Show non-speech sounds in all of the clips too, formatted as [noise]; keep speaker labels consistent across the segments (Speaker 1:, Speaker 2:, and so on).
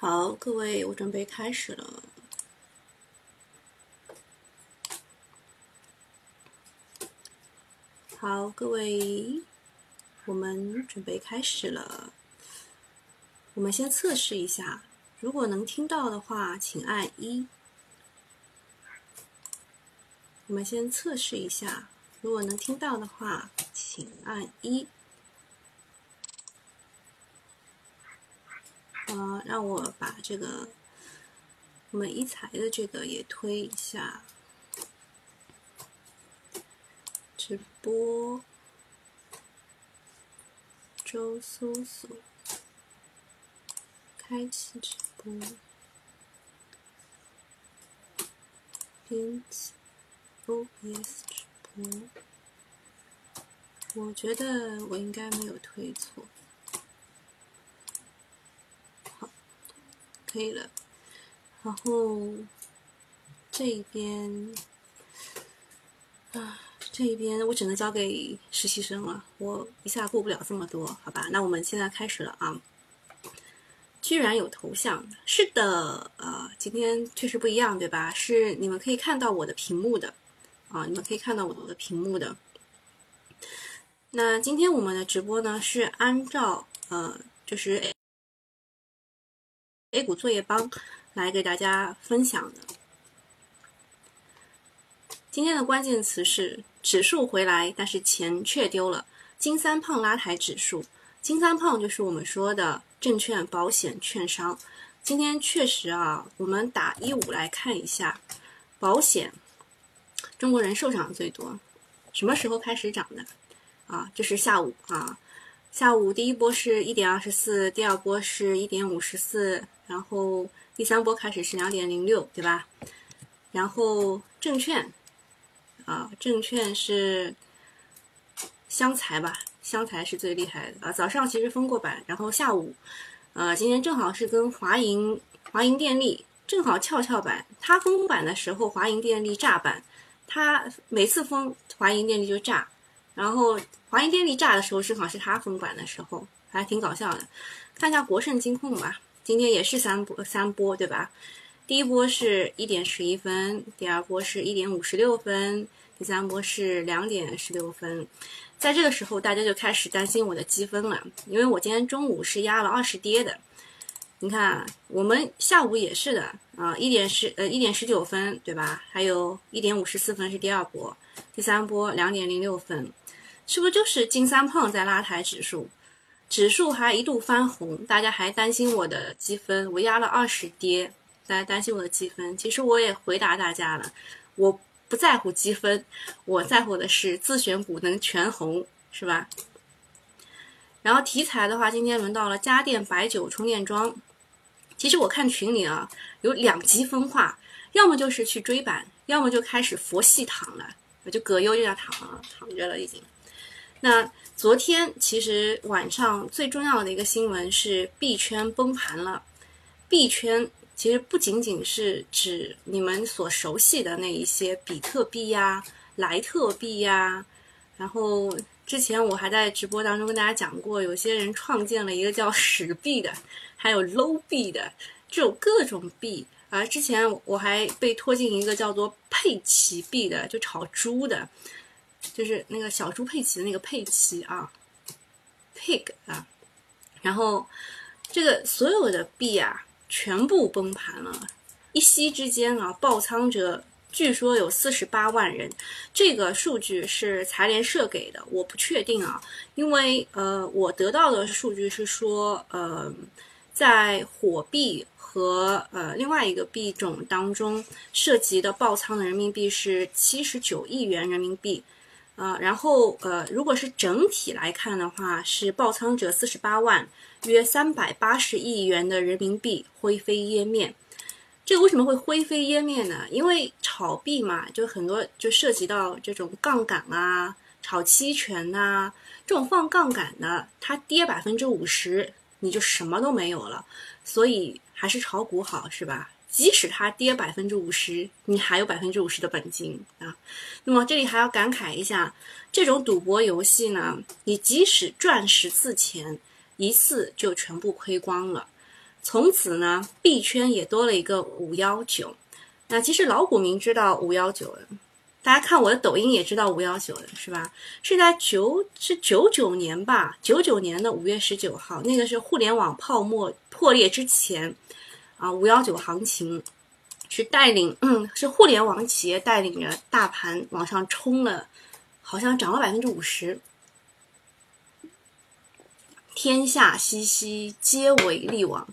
Speaker 1: 好，各位，我准备开始了。好，各位，我们准备开始了。我们先测试一下，如果能听到的话，请按一。我们先测试一下，如果能听到的话，请按一。呃，让我把这个我们一财的这个也推一下，直播周搜索，开启直播，编辑 OBS 直播，我觉得我应该没有推错。可以了，然后这边啊，这一边我只能交给实习生了，我一下过不了这么多，好吧？那我们现在开始了啊！居然有头像，是的，呃，今天确实不一样，对吧？是你们可以看到我的屏幕的啊，你们可以看到我的屏幕的。那今天我们的直播呢，是按照呃，就是。A 股作业帮来给大家分享的。今天的关键词是指数回来，但是钱却丢了。金三胖拉抬指数，金三胖就是我们说的证券、保险、券商。今天确实啊，我们打一五来看一下，保险，中国人寿涨最多。什么时候开始涨的？啊，这是下午啊。下午第一波是一点二十四，第二波是一点五十四，然后第三波开始是两点零六，对吧？然后证券，啊，证券是湘财吧？湘财是最厉害的啊！早上其实封过板，然后下午，呃，今天正好是跟华银、华银电力正好跷跷板。它封板的时候，华银电力炸板，它每次封华银电力就炸。然后华银电力炸的时候，正好是他封管的时候，还挺搞笑的。看一下国盛金控吧，今天也是三波三波，对吧？第一波是一点十一分，第二波是一点五十六分，第三波是两点十六分。在这个时候，大家就开始担心我的积分了，因为我今天中午是压了二十跌的。你看，我们下午也是的啊，一点十呃一点十九分，对吧？还有一点五十四分是第二波，第三波两点零六分。是不是就是金三胖在拉抬指数？指数还一度翻红，大家还担心我的积分，我压了二十跌，大家担心我的积分。其实我也回答大家了，我不在乎积分，我在乎的是自选股能全红，是吧？然后题材的话，今天轮到了家电、白酒、充电桩。其实我看群里啊，有两极分化，要么就是去追板，要么就开始佛系躺了，我就葛优就要躺了，躺着了已经。那昨天其实晚上最重要的一个新闻是币圈崩盘了。币圈其实不仅仅是指你们所熟悉的那一些比特币呀、莱特币呀，然后之前我还在直播当中跟大家讲过，有些人创建了一个叫史币的，还有 low 币的这种各种币。而之前我还被拖进一个叫做佩奇币的，就炒猪的。就是那个小猪佩奇的那个佩奇啊，pig 啊，然后这个所有的币啊全部崩盘了，一夕之间啊爆仓者据说有四十八万人，这个数据是财联社给的，我不确定啊，因为呃我得到的数据是说呃在火币和呃另外一个币种当中涉及的爆仓的人民币是七十九亿元人民币。啊，然后呃，如果是整体来看的话，是爆仓者四十八万，约三百八十亿元的人民币灰飞烟灭。这个为什么会灰飞烟灭呢？因为炒币嘛，就很多就涉及到这种杠杆啊，炒期权呐，这种放杠杆的，它跌百分之五十，你就什么都没有了。所以还是炒股好，是吧？即使它跌百分之五十，你还有百分之五十的本金啊。那么这里还要感慨一下，这种赌博游戏呢，你即使赚十次钱，一次就全部亏光了。从此呢，币圈也多了一个五幺九。那其实老股民知道五幺九的，大家看我的抖音也知道五幺九的是吧？是在九是九九年吧？九九年的五月十九号，那个是互联网泡沫破裂之前啊，五幺九行情是带领，嗯，是互联网企业带领着大盘往上冲了，好像涨了百分之五十。天下熙熙，皆为利往。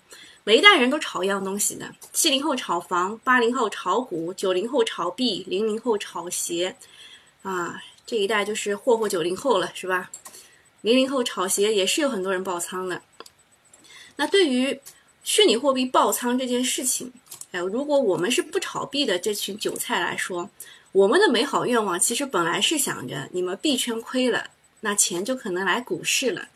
Speaker 1: 每一代人都炒一样东西的，七零后炒房，八零后炒股，九零后炒币，零零后炒鞋，啊，这一代就是霍霍九零后了，是吧？零零后炒鞋也是有很多人爆仓的。那对于虚拟货币爆仓这件事情，哎，如果我们是不炒币的这群韭菜来说，我们的美好愿望其实本来是想着，你们币圈亏了，那钱就可能来股市了。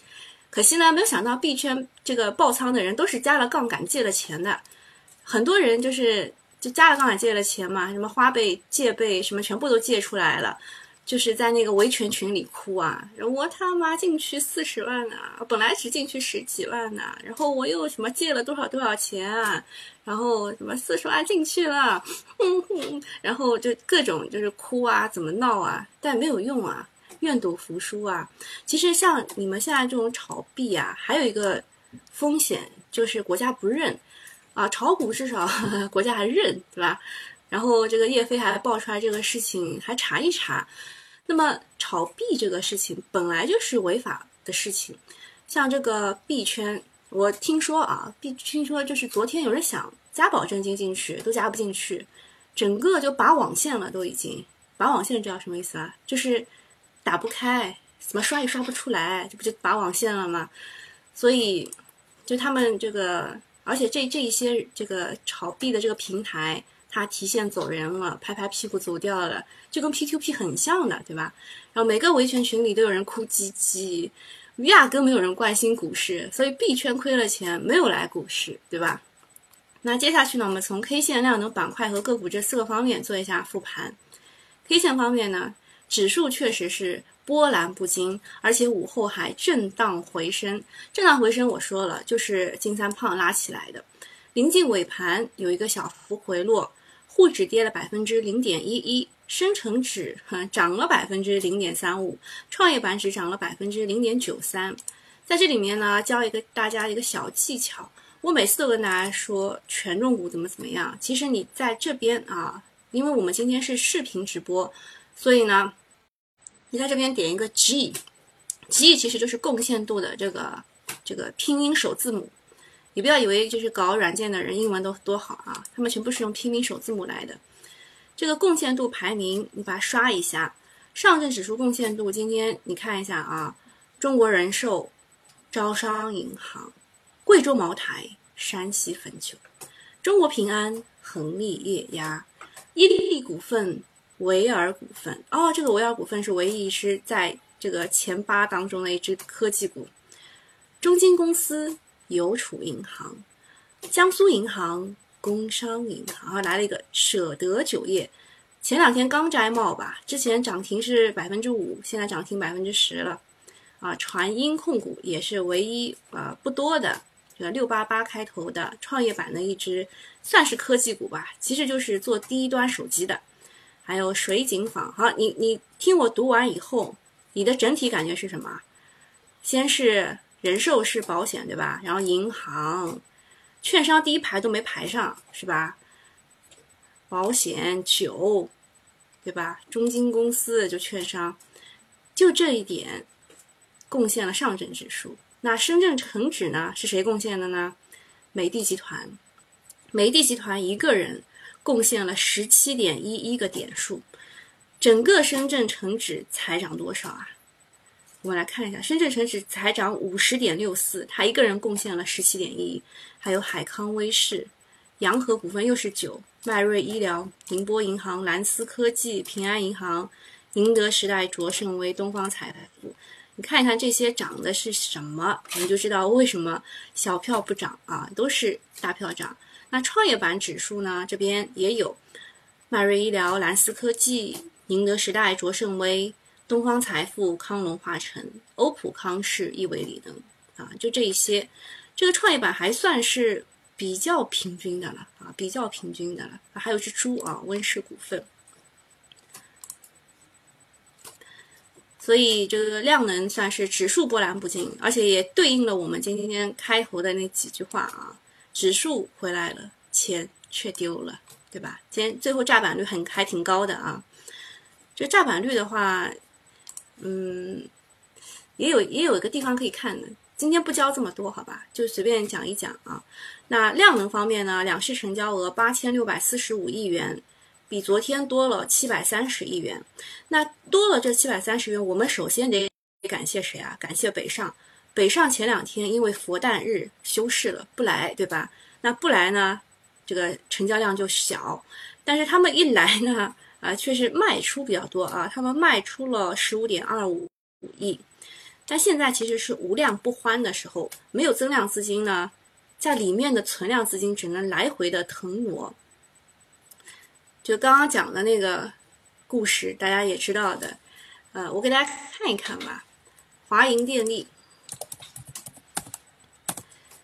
Speaker 1: 可惜呢，没有想到币圈这个爆仓的人都是加了杠杆借了钱的，很多人就是就加了杠杆借了钱嘛，什么花呗、借呗什么全部都借出来了，就是在那个维权群里哭啊，我他妈进去四十万啊，本来只进去十几万啊，然后我又什么借了多少多少钱啊，然后什么四十万进去了，然后就各种就是哭啊，怎么闹啊，但没有用啊。愿赌服输啊！其实像你们现在这种炒币啊，还有一个风险就是国家不认啊。炒股至少 [laughs] 国家还认，对吧？然后这个叶飞还爆出来这个事情，还查一查。那么炒币这个事情本来就是违法的事情，像这个币圈，我听说啊，币听说就是昨天有人想加保证金进去，都加不进去，整个就拔网线了，都已经拔网线，知道什么意思啊？就是。打不开，怎么刷也刷不出来，这不就拔网线了吗？所以，就他们这个，而且这这一些这个炒币的这个平台，它提现走人了，拍拍屁股走掉了，就跟 P2P 很像的，对吧？然后每个维权群里都有人哭唧唧，压根没有人关心股市，所以币圈亏了钱，没有来股市，对吧？那接下去呢，我们从 K 线、量能板块和个股这四个方面做一下复盘。K 线方面呢？指数确实是波澜不惊，而且午后还震荡回升。震荡回升，我说了，就是金三胖拉起来的。临近尾盘有一个小幅回落，沪指跌了百分之零点一一，深成指哈涨了百分之零点三五，创业板指涨了百分之零点九三。在这里面呢，教一个大家一个小技巧，我每次都跟大家说权重股怎么怎么样。其实你在这边啊，因为我们今天是视频直播，所以呢。你在这边点一个 G，G 其实就是贡献度的这个这个拼音首字母。你不要以为就是搞软件的人英文都多好啊，他们全部是用拼音首字母来的。这个贡献度排名，你把它刷一下。上证指数贡献度，今天你看一下啊，中国人寿、招商银行、贵州茅台、山西汾酒、中国平安、恒力液压、伊利股份。维尔股份哦，这个维尔股份是唯一是在这个前八当中的一只科技股。中金公司、邮储银行、江苏银行、工商银行，啊，来了一个舍得酒业，前两天刚摘帽吧，之前涨停是百分之五，现在涨停百分之十了。啊，传音控股也是唯一啊不多的，这个六八八开头的创业板的一只，算是科技股吧，其实就是做低端手机的。还有水井坊，好，你你听我读完以后，你的整体感觉是什么？先是人寿是保险，对吧？然后银行、券商第一排都没排上，是吧？保险、酒，对吧？中金公司就券商，就这一点贡献了上证指数。那深圳成指呢？是谁贡献的呢？美的集团，美的集团一个人。贡献了十七点一一个点数，整个深圳成指才涨多少啊？我们来看一下，深圳成指才涨五十点六四，他一个人贡献了十七点一。还有海康威视、洋河股份又是九，迈瑞医疗、宁波银行、蓝思科技、平安银行、宁德时代、卓胜威、东方财富，你看一看这些涨的是什么，你就知道为什么小票不涨啊，都是大票涨。那创业板指数呢？这边也有迈瑞医疗、蓝思科技、宁德时代、卓胜威、东方财富、康龙化成、欧普康视、亿维锂能啊，就这一些。这个创业板还算是比较平均的了啊，比较平均的了。还有只猪啊，温氏股份。所以这个量能算是指数波澜不惊，而且也对应了我们今天开头的那几句话啊，指数回来了，钱却丢了，对吧？今天最后炸板率很还挺高的啊。这炸板率的话，嗯，也有也有一个地方可以看的。今天不教这么多，好吧？就随便讲一讲啊。那量能方面呢，两市成交额八千六百四十五亿元。比昨天多了七百三十亿元，那多了这七百三十元，我们首先得感谢谁啊？感谢北上。北上前两天因为佛诞日休市了，不来，对吧？那不来呢，这个成交量就小。但是他们一来呢，啊，却是卖出比较多啊，他们卖出了十五点二五亿。但现在其实是无量不欢的时候，没有增量资金呢，在里面的存量资金只能来回的腾挪。就刚刚讲的那个故事，大家也知道的，呃，我给大家看一看吧。华银电力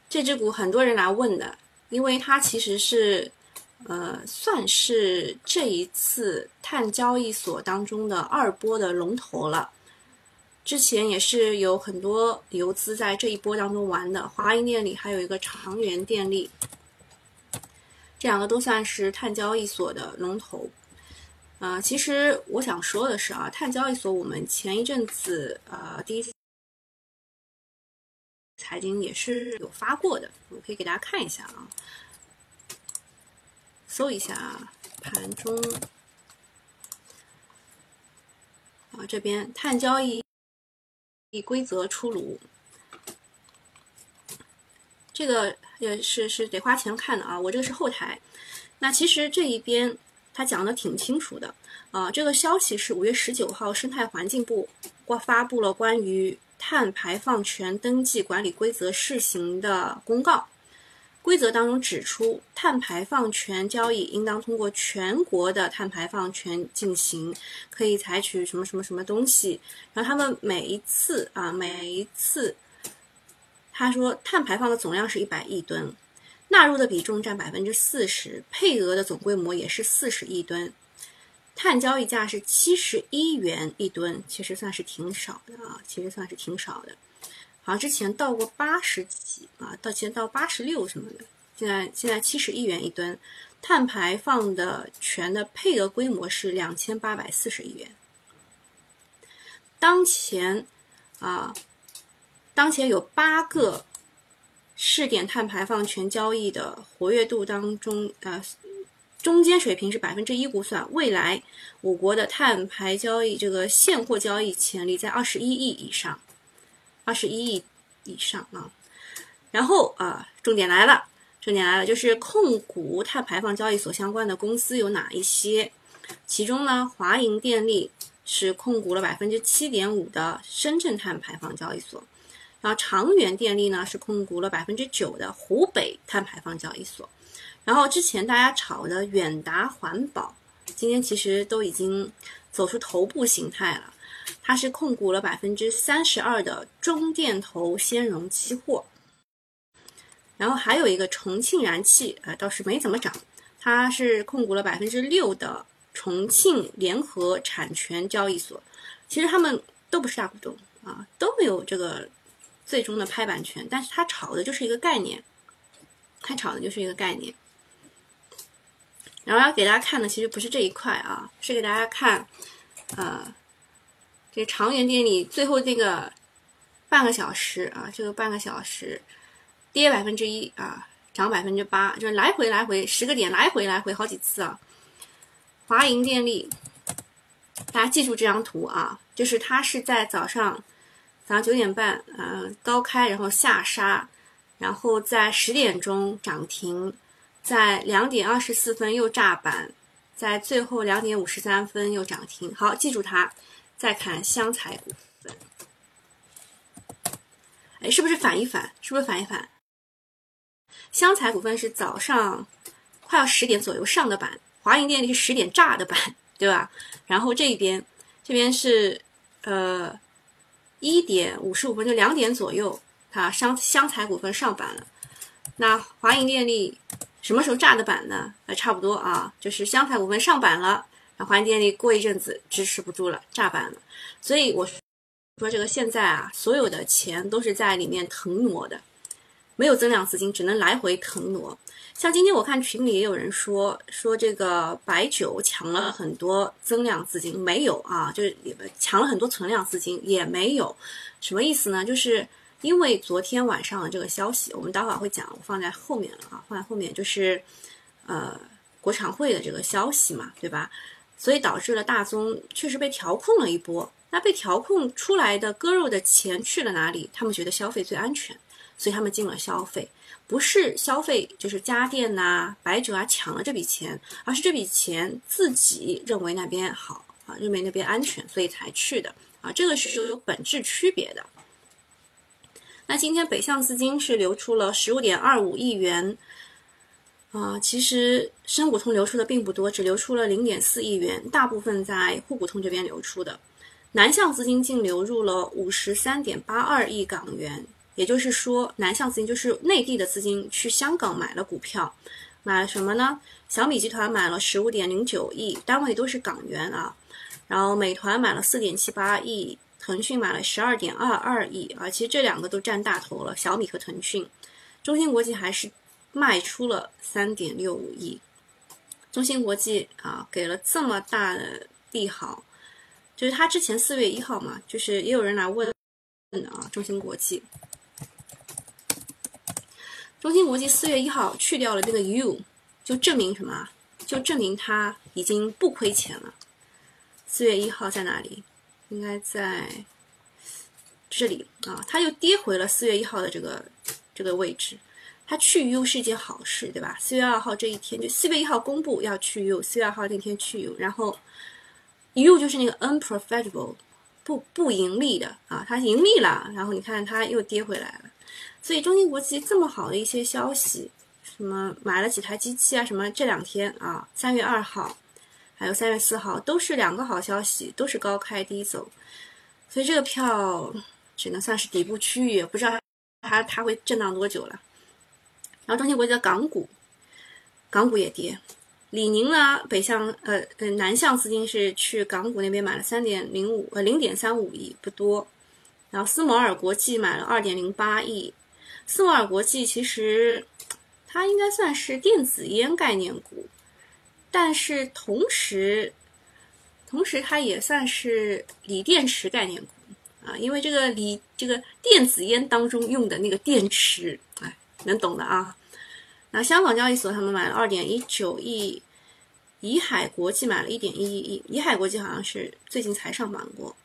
Speaker 1: 这只股很多人来问的，因为它其实是呃算是这一次碳交易所当中的二波的龙头了。之前也是有很多游资在这一波当中玩的，华银电力还有一个长源电力。这两个都算是碳交易所的龙头，啊，其实我想说的是啊，碳交易所我们前一阵子呃第一财经也是有发过的，我可以给大家看一下啊，搜一下啊盘中啊这边碳交易规则出炉，这个。也是是得花钱看的啊，我这个是后台。那其实这一边他讲的挺清楚的啊。这个消息是五月十九号，生态环境部发发布了关于碳排放权登记管理规则试行的公告。规则当中指出，碳排放权交易应当通过全国的碳排放权进行，可以采取什么什么什么东西。然后他们每一次啊，每一次。他说，碳排放的总量是一百亿吨，纳入的比重占百分之四十，配额的总规模也是四十亿吨，碳交易价是七十一元一吨，其实算是挺少的啊，其实算是挺少的。好像之前到过八十几啊，到前到八十六什么的，现在现在七十亿元一吨，碳排放的权的配额规模是两千八百四十亿元。当前啊。当前有八个试点碳排放权交易的活跃度当中，呃，中间水平是百分之一估算。未来我国的碳排交易这个现货交易潜力在二十一亿以上，二十一亿以上啊。然后啊，重点来了，重点来了，就是控股碳排放交易所相关的公司有哪一些？其中呢，华银电力是控股了百分之七点五的深圳碳排放交易所。然后长源电力呢是控股了百分之九的湖北碳排放交易所，然后之前大家炒的远达环保，今天其实都已经走出头部形态了，它是控股了百分之三十二的中电投先融期货，然后还有一个重庆燃气，呃倒是没怎么涨，它是控股了百分之六的重庆联合产权交易所，其实他们都不是大股东啊，都没有这个。最终的拍板权，但是它炒的就是一个概念，它炒的就是一个概念。然后要给大家看的其实不是这一块啊，是给大家看，呃，这长源电力最后这个半个小时啊，这个半个小时跌百分之一啊，涨百分之八，就是来回来回十个点，来回来回好几次啊。华银电力，大家记住这张图啊，就是它是在早上。早上九点半，呃，高开，然后下杀，然后在十点钟涨停，在两点二十四分又炸板，在最后两点五十三分又涨停。好，记住它。再看湘财股份，哎，是不是反一反？是不是反一反？湘财股份是早上快要十点左右上的板，华银电力是十点炸的板，对吧？然后这边，这边是呃。一点五十五分，就两点左右，它湘湘财股份上板了，那华银电力什么时候炸的板呢？呃，差不多啊，就是湘财股份上板了，那华银电力过一阵子支持不住了，炸板了。所以我说这个现在啊，所有的钱都是在里面腾挪的，没有增量资金，只能来回腾挪。像今天我看群里也有人说说这个白酒抢了很多增量资金，没有啊，就是抢了很多存量资金也没有，什么意思呢？就是因为昨天晚上的这个消息，我们待会儿会讲，我放在后面了啊，放在后面就是呃国常会的这个消息嘛，对吧？所以导致了大宗确实被调控了一波，那被调控出来的割肉的钱去了哪里？他们觉得消费最安全，所以他们进了消费。不是消费，就是家电呐、白酒啊抢了这笔钱，而是这笔钱自己认为那边好啊，认为那边安全，所以才去的啊，这个是有本质区别的。那今天北向资金是流出了十五点二五亿元，啊，其实深股通流出的并不多，只流出了零点四亿元，大部分在沪股通这边流出的。南向资金净流入了五十三点八二亿港元。也就是说，南向资金就是内地的资金去香港买了股票，买了什么呢？小米集团买了十五点零九亿，单位都是港元啊。然后美团买了四点七八亿，腾讯买了十二点二二亿啊。其实这两个都占大头了，小米和腾讯。中芯国际还是卖出了三点六五亿。中芯国际啊，给了这么大的利好，就是他之前四月一号嘛，就是也有人来问啊，中芯国际。中芯国际四月一号去掉了这个 U，就证明什么？就证明它已经不亏钱了。四月一号在哪里？应该在这里啊，它又跌回了四月一号的这个这个位置。它去 U 是一件好事，对吧？四月二号这一天，就四月一号公布要去 U，四月二号那天去 U，然后 U 就是那个 unprofitable，不不盈利的啊，它盈利了，然后你看它又跌回来了。所以中芯国际这么好的一些消息，什么买了几台机器啊，什么这两天啊，三月二号，还有三月四号，都是两个好消息，都是高开低走，所以这个票只能算是底部区域，不知道它它会震荡多久了。然后中芯国际的港股，港股也跌，李宁呢北向呃呃南向资金是去港股那边买了三点零五呃零点三五亿，不多。然后斯摩尔国际买了二点零八亿。斯摩尔国际其实它应该算是电子烟概念股，但是同时，同时它也算是锂电池概念股啊，因为这个锂这个电子烟当中用的那个电池，能懂的啊。那香港交易所他们买了二点一九亿，怡海国际买了一点一一亿，怡海国际好像是最近才上榜过。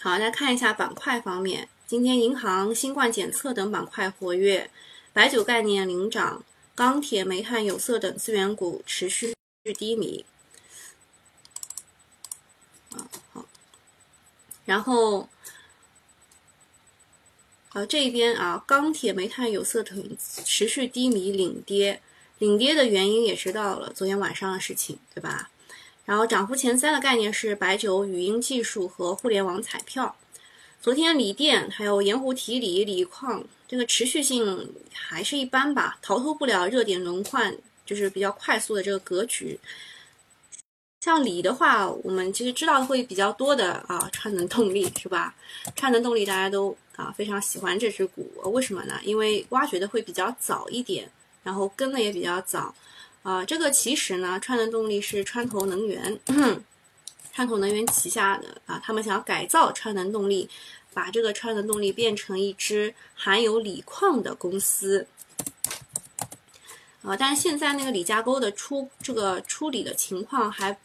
Speaker 1: 好，来看一下板块方面。今天银行、新冠检测等板块活跃，白酒概念领涨，钢铁、煤炭、有色等资源股持续低迷。啊好，然后，啊这边啊，钢铁、煤炭、有色等持续低迷领跌，领跌的原因也知道了，昨天晚上的事情，对吧？然后涨幅前三的概念是白酒、语音技术和互联网彩票。昨天锂电还有盐湖提锂、锂矿，这个持续性还是一般吧，逃脱不了热点轮换，就是比较快速的这个格局。像锂的话，我们其实知道会比较多的啊，[laughs] 川能动力是吧？川能动力大家都啊非常喜欢这只股，为什么呢？因为挖掘的会比较早一点，然后跟的也比较早。啊，这个其实呢，川能动力是川投能源。[clears throat] 川投能源旗下的啊，他们想要改造川能动力，把这个川能动力变成一支含有锂矿的公司啊。但是现在那个李家沟的出这个处理的情况还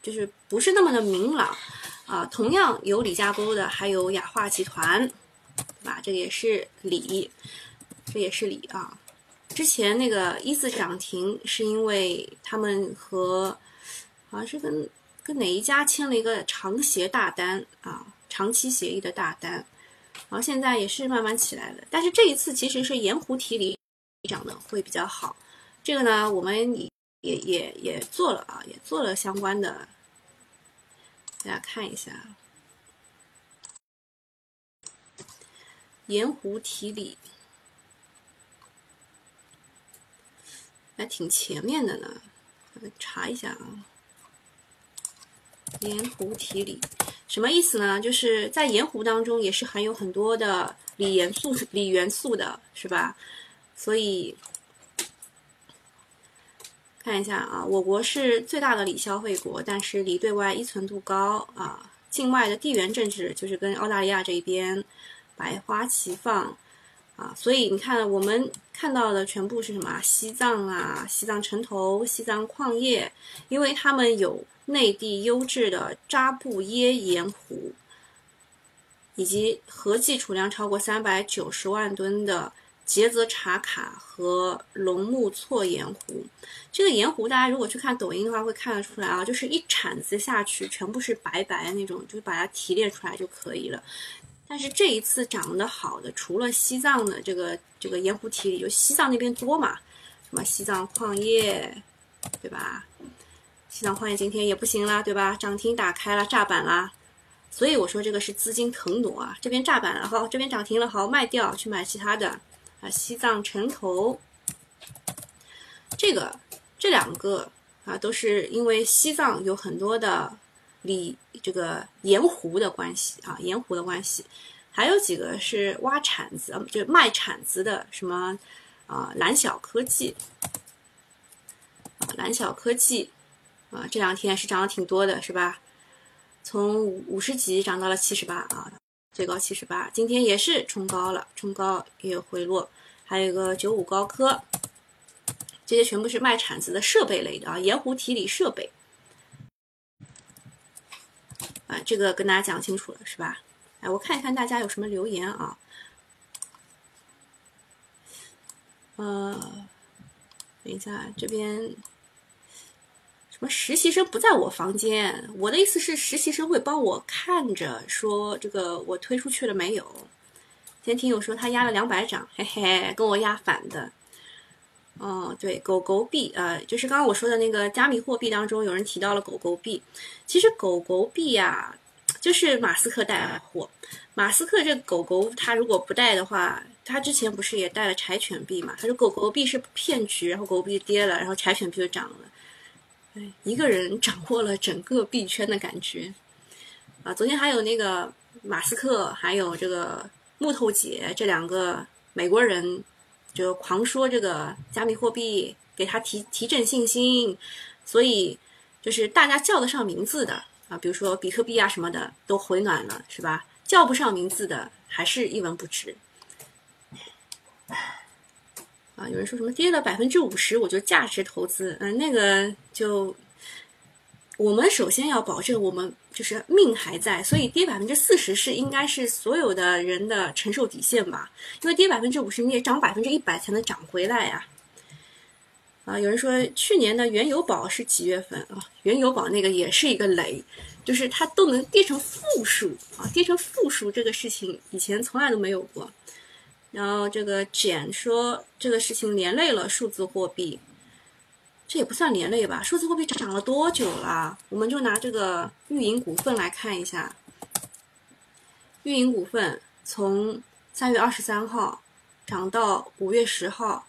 Speaker 1: 就是不是那么的明朗啊。同样有李家沟的还有雅化集团，吧？这个也是锂，这也是锂啊。之前那个一字涨停是因为他们和好像是跟。跟哪一家签了一个长协大单啊？长期协议的大单，然后现在也是慢慢起来了。但是这一次其实是盐湖提锂涨的会比较好。这个呢，我们也也也也做了啊，也做了相关的，大家看一下，盐湖提锂。还挺前面的呢。查一下啊，盐湖提锂什么意思呢？就是在盐湖当中也是含有很多的锂元素、锂元素的，是吧？所以看一下啊，我国是最大的锂消费国，但是锂对外依存度高啊。境外的地缘政治就是跟澳大利亚这一边百花齐放啊，所以你看我们看到的全部是什么？西藏啊，西藏城投、西藏矿业，因为他们有内地优质的扎布耶盐湖，以及合计储量超过三百九十万吨的。杰泽查卡和龙木错盐湖，这个盐湖大家如果去看抖音的话，会看得出来啊，就是一铲子下去，全部是白白的那种，就把它提炼出来就可以了。但是这一次长得好的，除了西藏的这个这个盐湖提锂，就西藏那边多嘛，什么西藏矿业，对吧？西藏矿业今天也不行啦，对吧？涨停打开了，炸板啦。所以我说这个是资金腾挪啊，这边炸板了，好，这边涨停了，好卖掉，去买其他的。啊，西藏城投，这个这两个啊，都是因为西藏有很多的锂这个盐湖的关系啊，盐湖的关系，还有几个是挖铲子，就卖铲子的，什么啊蓝小科技蓝小科技啊，这两天是涨了挺多的，是吧？从五十几涨到了七十八啊。最高七十八，今天也是冲高了，冲高也有回落，还有一个九五高科，这些全部是卖铲子的设备类的啊，盐湖提锂设备，啊，这个跟大家讲清楚了是吧？哎，我看一看大家有什么留言啊，呃，等一下这边。什么实习生不在我房间？我的意思是，实习生会帮我看着，说这个我推出去了没有？今天听友说他压了两百掌，嘿嘿，跟我压反的。哦，对，狗狗币，呃，就是刚刚我说的那个加密货币当中，有人提到了狗狗币。其实狗狗币呀，就是马斯克带来货。马斯克这狗狗，他如果不带的话，他之前不是也带了柴犬币嘛？他说狗狗币是骗局，然后狗狗币跌了，然后柴犬币就涨了。一个人掌握了整个币圈的感觉啊！昨天还有那个马斯克，还有这个木头姐这两个美国人，就狂说这个加密货币给他提提振信心，所以就是大家叫得上名字的啊，比如说比特币啊什么的都回暖了，是吧？叫不上名字的还是一文不值。啊，有人说什么跌了百分之五十，我就价值投资。嗯，那个就我们首先要保证我们就是命还在，所以跌百分之四十是应该是所有的人的承受底线吧？因为跌百分之五十，你也涨百分之一百才能涨回来呀。啊，有人说去年的原油宝是几月份啊？原油宝那个也是一个雷，就是它都能跌成负数啊，跌成负数这个事情以前从来都没有过。然后这个简说这个事情连累了数字货币，这也不算连累吧？数字货币涨了多久了？我们就拿这个玉银股份来看一下。玉银股份从三月二十三号涨到五月十号，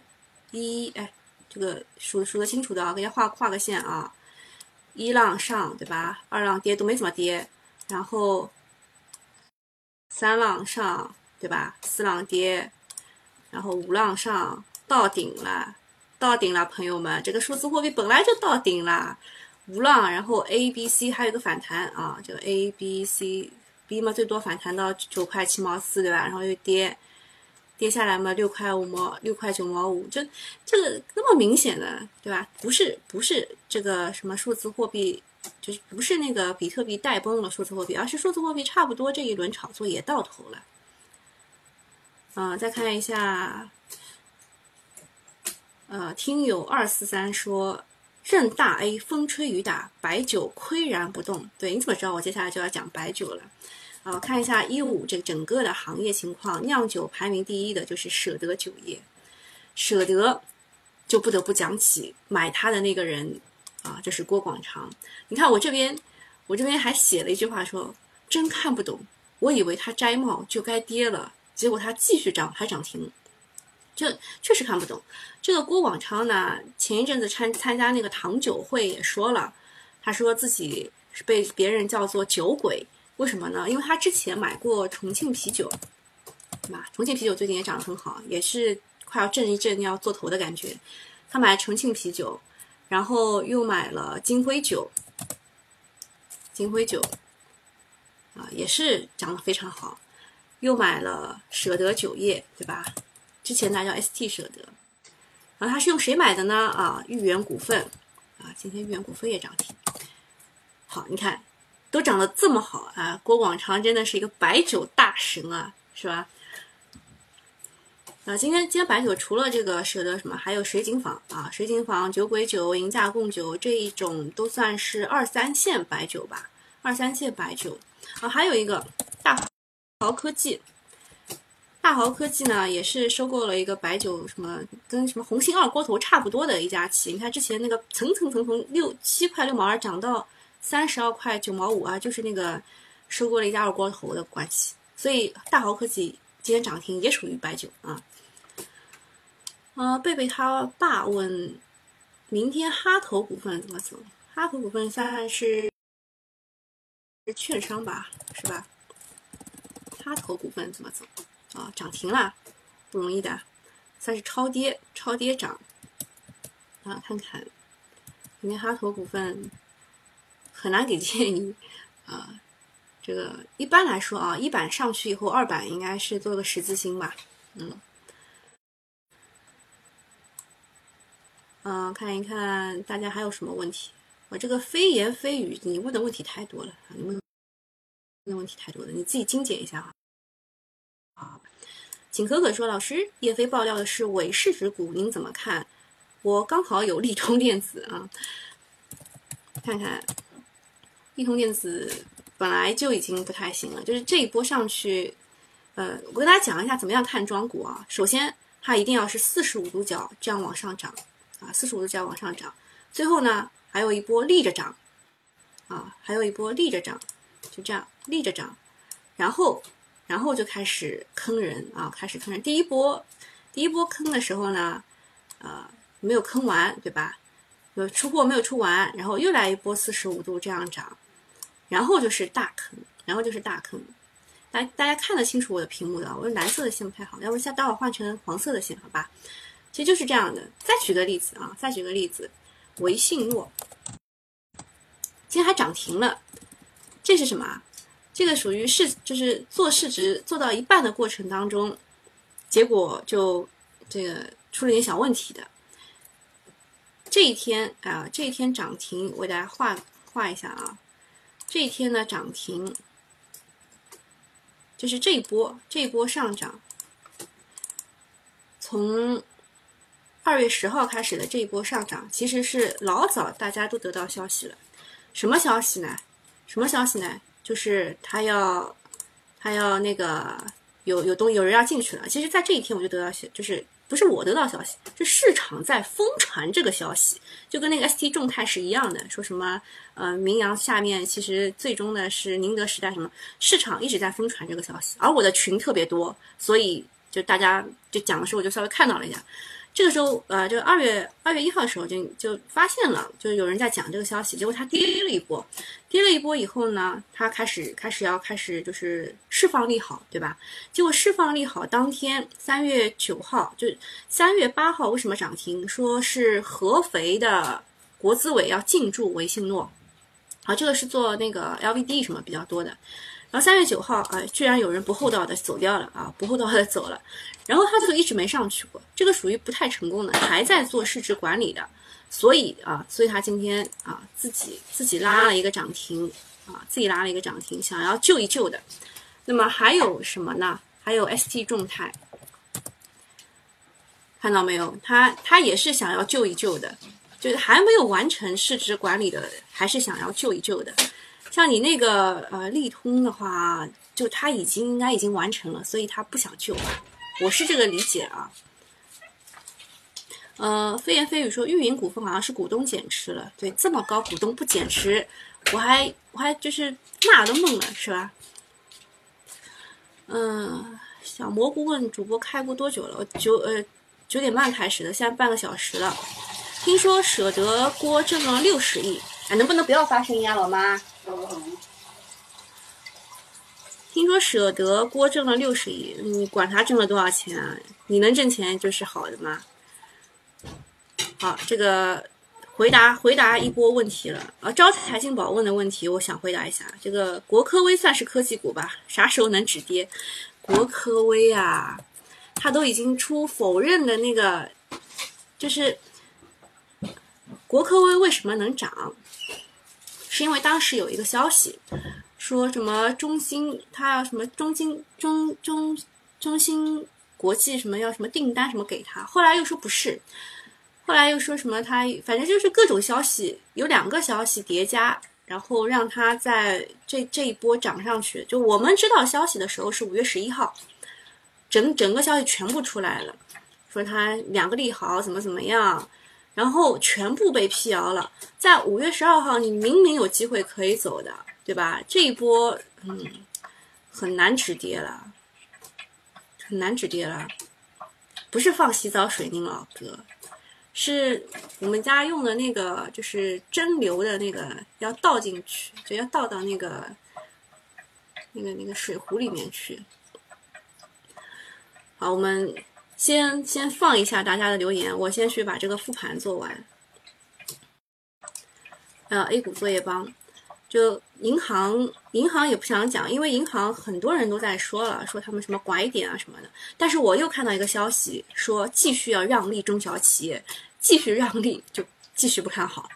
Speaker 1: 一哎，这个数数得清楚的啊，给大家画画个线啊。一浪上对吧？二浪跌都没怎么跌，然后三浪上对吧？四浪跌。然后五浪上到顶了，到顶了，朋友们，这个数字货币本来就到顶了，无浪，然后 A、B、C 还有个反弹啊，这个 A、B、C、B 嘛最多反弹到九块七毛四，对吧？然后又跌，跌下来嘛六块五毛，六块九毛五，就这个那么明显的，对吧？不是不是这个什么数字货币，就是不是那个比特币带崩了数字货币，而是数字货币差不多这一轮炒作也到头了。嗯，再看一下，呃，听友二四三说，任大 A 风吹雨打，白酒岿然不动。对，你怎么知道我接下来就要讲白酒了？啊，看一下一五这整个的行业情况，酿酒排名第一的就是舍得酒业，舍得就不得不讲起买它的那个人啊，这是郭广长。你看我这边，我这边还写了一句话说，真看不懂，我以为他摘帽就该跌了。结果它继续涨，还涨停。就确实看不懂。这个郭广昌呢，前一阵子参参加那个糖酒会也说了，他说自己是被别人叫做酒鬼，为什么呢？因为他之前买过重庆啤酒，对吧？重庆啤酒最近也涨得很好，也是快要震一震要做头的感觉。他买重庆啤酒，然后又买了金辉酒，金辉酒啊也是涨得非常好，又买了舍得酒业，对吧？之前它叫 ST 舍得，然后它是用谁买的呢？啊，豫园股份，啊，今天豫园股份也涨停。好，你看，都涨得这么好啊！郭广昌真的是一个白酒大神啊，是吧？啊，今天今天白酒除了这个舍得什么，还有水井坊啊，水井坊、酒鬼酒、银价贡酒这一种都算是二三线白酒吧，二三线白酒啊，还有一个大豪科技。大豪科技呢，也是收购了一个白酒，什么跟什么红星二锅头差不多的一家企业。你看之前那个层层层从六七块六毛二涨到三十二块九毛五啊，就是那个收购了一家二锅头的关系。所以大豪科技今天涨停也属于白酒啊。啊，贝贝他爸问，明天哈投股份怎么走？哈投股份算是券商吧，是吧？哈投股份怎么走？啊，涨停了，不容易的，算是超跌，超跌涨。啊，看看，今天哈投股份很难给建议啊。这个一般来说啊，一板上去以后，二板应该是做个十字星吧。嗯，嗯，看一看大家还有什么问题？我这个非言非语，你问的问题太多了！你问的问题太多了，你自己精简一下啊。请，可可说：“老师，叶飞爆料的是伪市值股，您怎么看？我刚好有利通电子啊，看看利通电子本来就已经不太行了，就是这一波上去，呃，我跟大家讲一下怎么样看庄股啊。首先，它一定要是四十五度角这样往上涨啊，四十五度角往上涨，最后呢还有一波立着涨啊，还有一波立着涨，就这样立着涨，然后。”然后就开始坑人啊，开始坑人。第一波，第一波坑的时候呢，呃，没有坑完，对吧？有出货没有出完，然后又来一波四十五度这样涨，然后就是大坑，然后就是大坑。大大家看得清楚我的屏幕的，我蓝色的线不太好，要不下待会换成黄色的线，好吧？其实就是这样的。再举个例子啊，再举个例子，维信诺今天还涨停了，这是什么？这个属于市，就是做市值做到一半的过程当中，结果就这个出了点小问题的。这一天啊，这一天涨停，我给大家画画一下啊。这一天呢涨停，就是这一波这一波上涨，从二月十号开始的这一波上涨，其实是老早大家都得到消息了。什么消息呢？什么消息呢？就是他要，他要那个有有东有人要进去了。其实，在这一天我就得到消，就是不是我得到消息，是市场在疯传这个消息，就跟那个 ST 众泰是一样的，说什么呃名扬下面其实最终呢是宁德时代什么，市场一直在疯传这个消息，而我的群特别多，所以就大家就讲的时候我就稍微看到了一下。这个时候，呃，就二月二月一号的时候，就就发现了，就有人在讲这个消息，结果它跌了一波，跌了一波以后呢，它开始开始要开始就是释放利好，对吧？结果释放利好当天，三月九号就三月八号为什么涨停？说是合肥的国资委要进驻维信诺，啊，这个是做那个 LVD 什么比较多的。然后三月九号啊，居然有人不厚道的走掉了啊，不厚道的走了。然后他这个一直没上去过，这个属于不太成功的，还在做市值管理的，所以啊，所以他今天啊自己自己拉了一个涨停啊，自己拉了一个涨停，想要救一救的。那么还有什么呢？还有 ST 众泰，看到没有？他他也是想要救一救的，就是还没有完成市值管理的，还是想要救一救的。像你那个呃利通的话，就他已经应该已经完成了，所以他不想救。我是这个理解啊，呃，飞言飞语说，运营股份好像是股东减持了，对，这么高股东不减持，我还我还就是纳都懵了，是吧？嗯，小蘑菇问主播开播多久了？九呃九点半开始的，现在半个小时了。听说舍得锅挣了六十亿，哎，能不能不要发声音啊，老妈？听说舍得锅挣了六十亿，你管他挣了多少钱啊？你能挣钱就是好的吗？好，这个回答回答一波问题了啊！招财进宝问的问题，我想回答一下。这个国科微算是科技股吧？啥时候能止跌？国科微啊，它都已经出否认的那个，就是国科微为什么能涨？是因为当时有一个消息，说什么中兴它要什么中兴中中中兴国际什么要什么订单什么给他，后来又说不是。后来又说什么他反正就是各种消息，有两个消息叠加，然后让他在这这一波涨上去。就我们知道消息的时候是五月十一号，整整个消息全部出来了，说他两个利好怎么怎么样，然后全部被辟谣了。在五月十二号，你明明有机会可以走的，对吧？这一波嗯很难止跌了，很难止跌了，不是放洗澡水，您老哥。是我们家用的那个，就是蒸馏的那个，要倒进去，就要倒到那个那个那个水壶里面去。好，我们先先放一下大家的留言，我先去把这个复盘做完。呃，A 股作业帮，就银行银行也不想讲，因为银行很多人都在说了，说他们什么拐点啊什么的。但是我又看到一个消息，说继续要让利中小企业。继续让利，就继续不看好。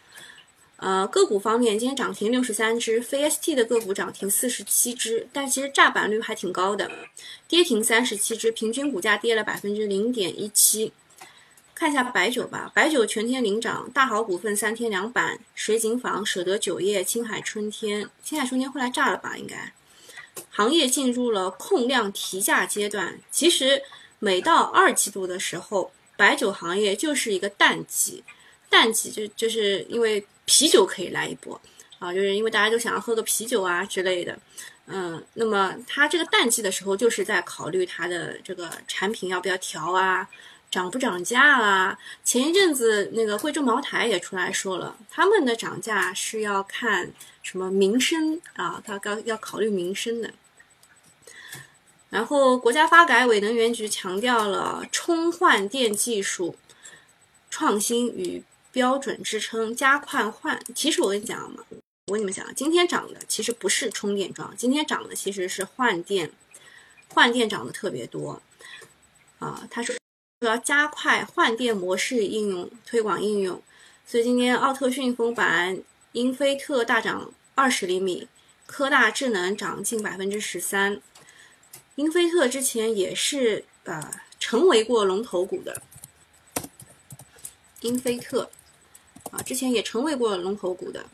Speaker 1: 呃，个股方面，今天涨停六十三只，非 ST 的个股涨停四十七只，但其实炸板率还挺高的，跌停三十七只，平均股价跌了百分之零点一七。看一下白酒吧，白酒全天领涨，大好股份三天两板，水井坊、舍得酒业、青海春天，青海春天后来炸了吧？应该，行业进入了控量提价阶段。其实每到二季度的时候。白酒行业就是一个淡季，淡季就就是因为啤酒可以来一波啊，就是因为大家都想要喝个啤酒啊之类的，嗯，那么它这个淡季的时候，就是在考虑它的这个产品要不要调啊，涨不涨价啊。前一阵子那个贵州茅台也出来说了，他们的涨价是要看什么民生啊，他刚要考虑民生的。然后，国家发改委能源局强调了充换电技术创新与标准支撑，加快换。其实我跟你讲嘛，我跟你们讲，今天涨的其实不是充电桩，今天涨的其实是换电，换电涨得特别多啊。他说要加快换电模式应用推广应用，所以今天奥特迅封板，英菲特大涨二十厘米，科大智能涨近百分之十三。英菲特之前也是呃成为过龙头股的，英菲特啊之前也成为过龙头股的，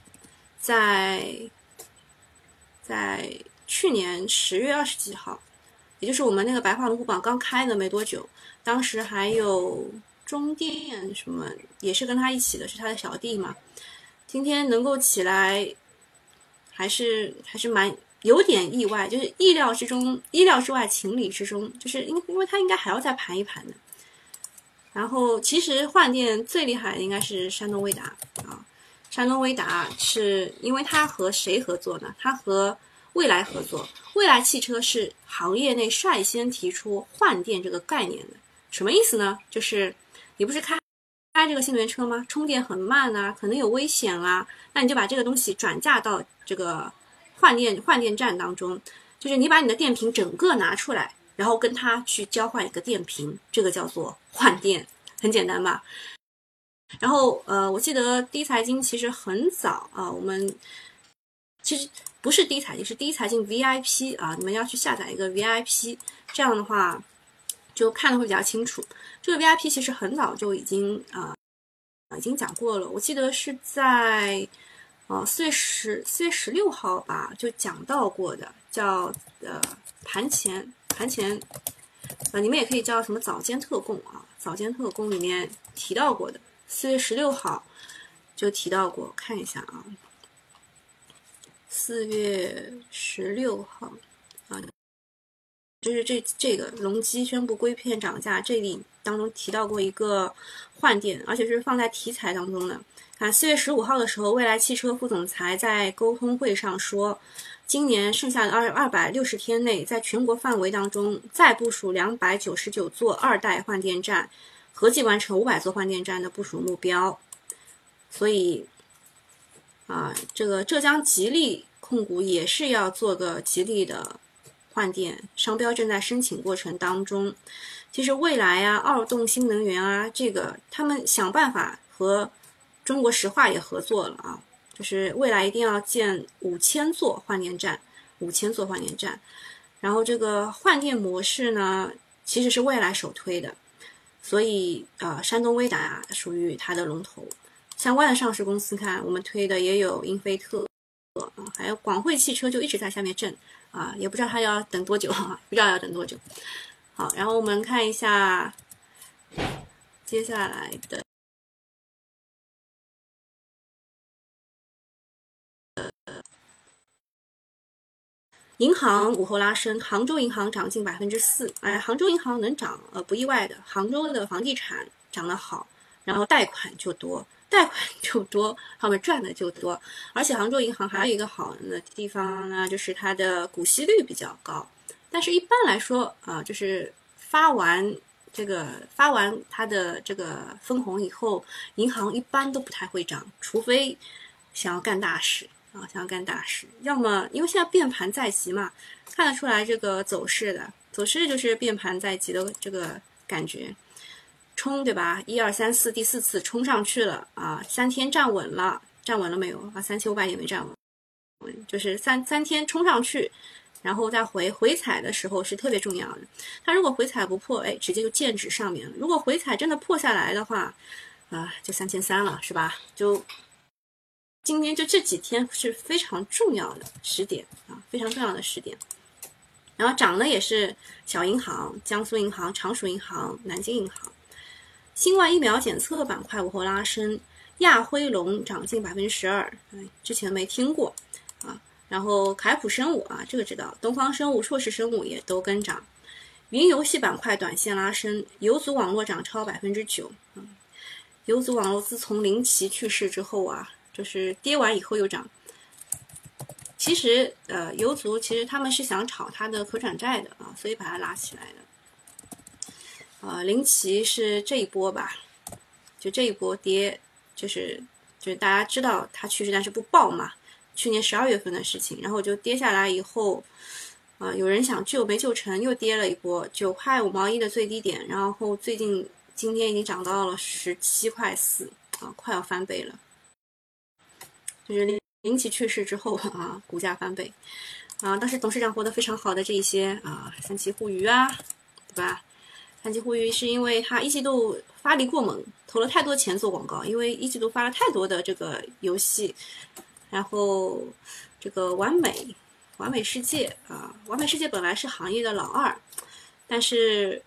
Speaker 1: 在在去年十月二十几号，也就是我们那个白话龙虎榜刚开的没多久，当时还有中电什么也是跟他一起的，是他的小弟嘛，今天能够起来，还是还是蛮。有点意外，就是意料之中、意料之外、情理之中，就是因因为它应该还要再盘一盘的。然后，其实换电最厉害的应该是山东威达啊。山东威达是因为它和谁合作呢？它和蔚来合作。蔚来汽车是行业内率先提出换电这个概念的。什么意思呢？就是你不是开开这个新能源车吗？充电很慢啊，可能有危险啊，那你就把这个东西转嫁到这个。换电换电站当中，就是你把你的电瓶整个拿出来，然后跟它去交换一个电瓶，这个叫做换电，很简单吧？然后呃，我记得低财经其实很早啊，我们其实不是低财经，是低财经 VIP 啊，你们要去下载一个 VIP，这样的话就看的会比较清楚。这个 VIP 其实很早就已经啊已经讲过了，我记得是在。哦，四月十四月十六号吧，就讲到过的，叫呃盘前盘前，呃你们也可以叫什么早间特供啊，早间特供里面提到过的，四月十六号就提到过，看一下啊，四月十六号啊，就是这这个隆基宣布硅片涨价，这里当中提到过一个换电，而且是放在题材当中的。看四月十五号的时候，未来汽车副总裁在沟通会上说，今年剩下的二二百六十天内，在全国范围当中再部署两百九十九座二代换电站，合计完成五百座换电站的部署目标。所以，啊，这个浙江吉利控股也是要做个吉利的。换电商标正在申请过程当中，其实未来啊，二动新能源啊，这个他们想办法和中国石化也合作了啊，就是未来一定要建五千座换电站，五千座换电站，然后这个换电模式呢，其实是未来首推的，所以呃，山东威达属于它的龙头，相关的上市公司看我们推的也有英菲特啊，还有广汇汽车就一直在下面震。啊，也不知道它要等多久啊，[laughs] 不知道要等多久。好，然后我们看一下接下来的银行午后拉升，杭州银行涨近百分之四。哎，杭州银行能涨，呃，不意外的。杭州的房地产涨得好，然后贷款就多。贷款就多，他们赚的就多，而且杭州银行还有一个好的地方呢，就是它的股息率比较高。但是，一般来说啊，就是发完这个发完它的这个分红以后，银行一般都不太会涨，除非想要干大事啊，想要干大事。要么因为现在变盘在即嘛，看得出来这个走势的走势就是变盘在即的这个感觉。冲对吧？一二三四，第四次冲上去了啊！三天站稳了，站稳了没有啊？三千五百点没站稳，就是三三天冲上去，然后再回回踩的时候是特别重要的。它如果回踩不破，哎，直接就剑指上面了。如果回踩真的破下来的话，啊，就三千三了，是吧？就今天就这几天是非常重要的时点啊，非常重要的时点。然后涨的也是小银行，江苏银行、常熟银行、南京银行。新冠疫苗检测板块午后拉升，亚辉龙涨近百分之十二，之前没听过啊。然后凯普生物啊，这个知道，东方生物、硕士生物也都跟涨。云游戏板块短线拉升，游族网络涨超百分之九。游族网络自从林奇去世之后啊，就是跌完以后又涨。其实呃，游族其实他们是想炒它的可转债的啊，所以把它拉起来的。啊，林奇是这一波吧？就这一波跌，就是就是大家知道他去世，但是不报嘛。去年十二月份的事情，然后就跌下来以后，啊，有人想救没救成，又跌了一波，九块五毛一的最低点，然后最近今天已经涨到了十七块四，啊，快要翻倍了。就是林林奇去世之后 [laughs] 啊，股价翻倍。啊，当时董事长活得非常好的这一些啊，三七互娱啊，对吧？三七互娱是因为他一季度发力过猛，投了太多钱做广告，因为一季度发了太多的这个游戏，然后这个完美完美世界啊，完美世界本来是行业的老二，但是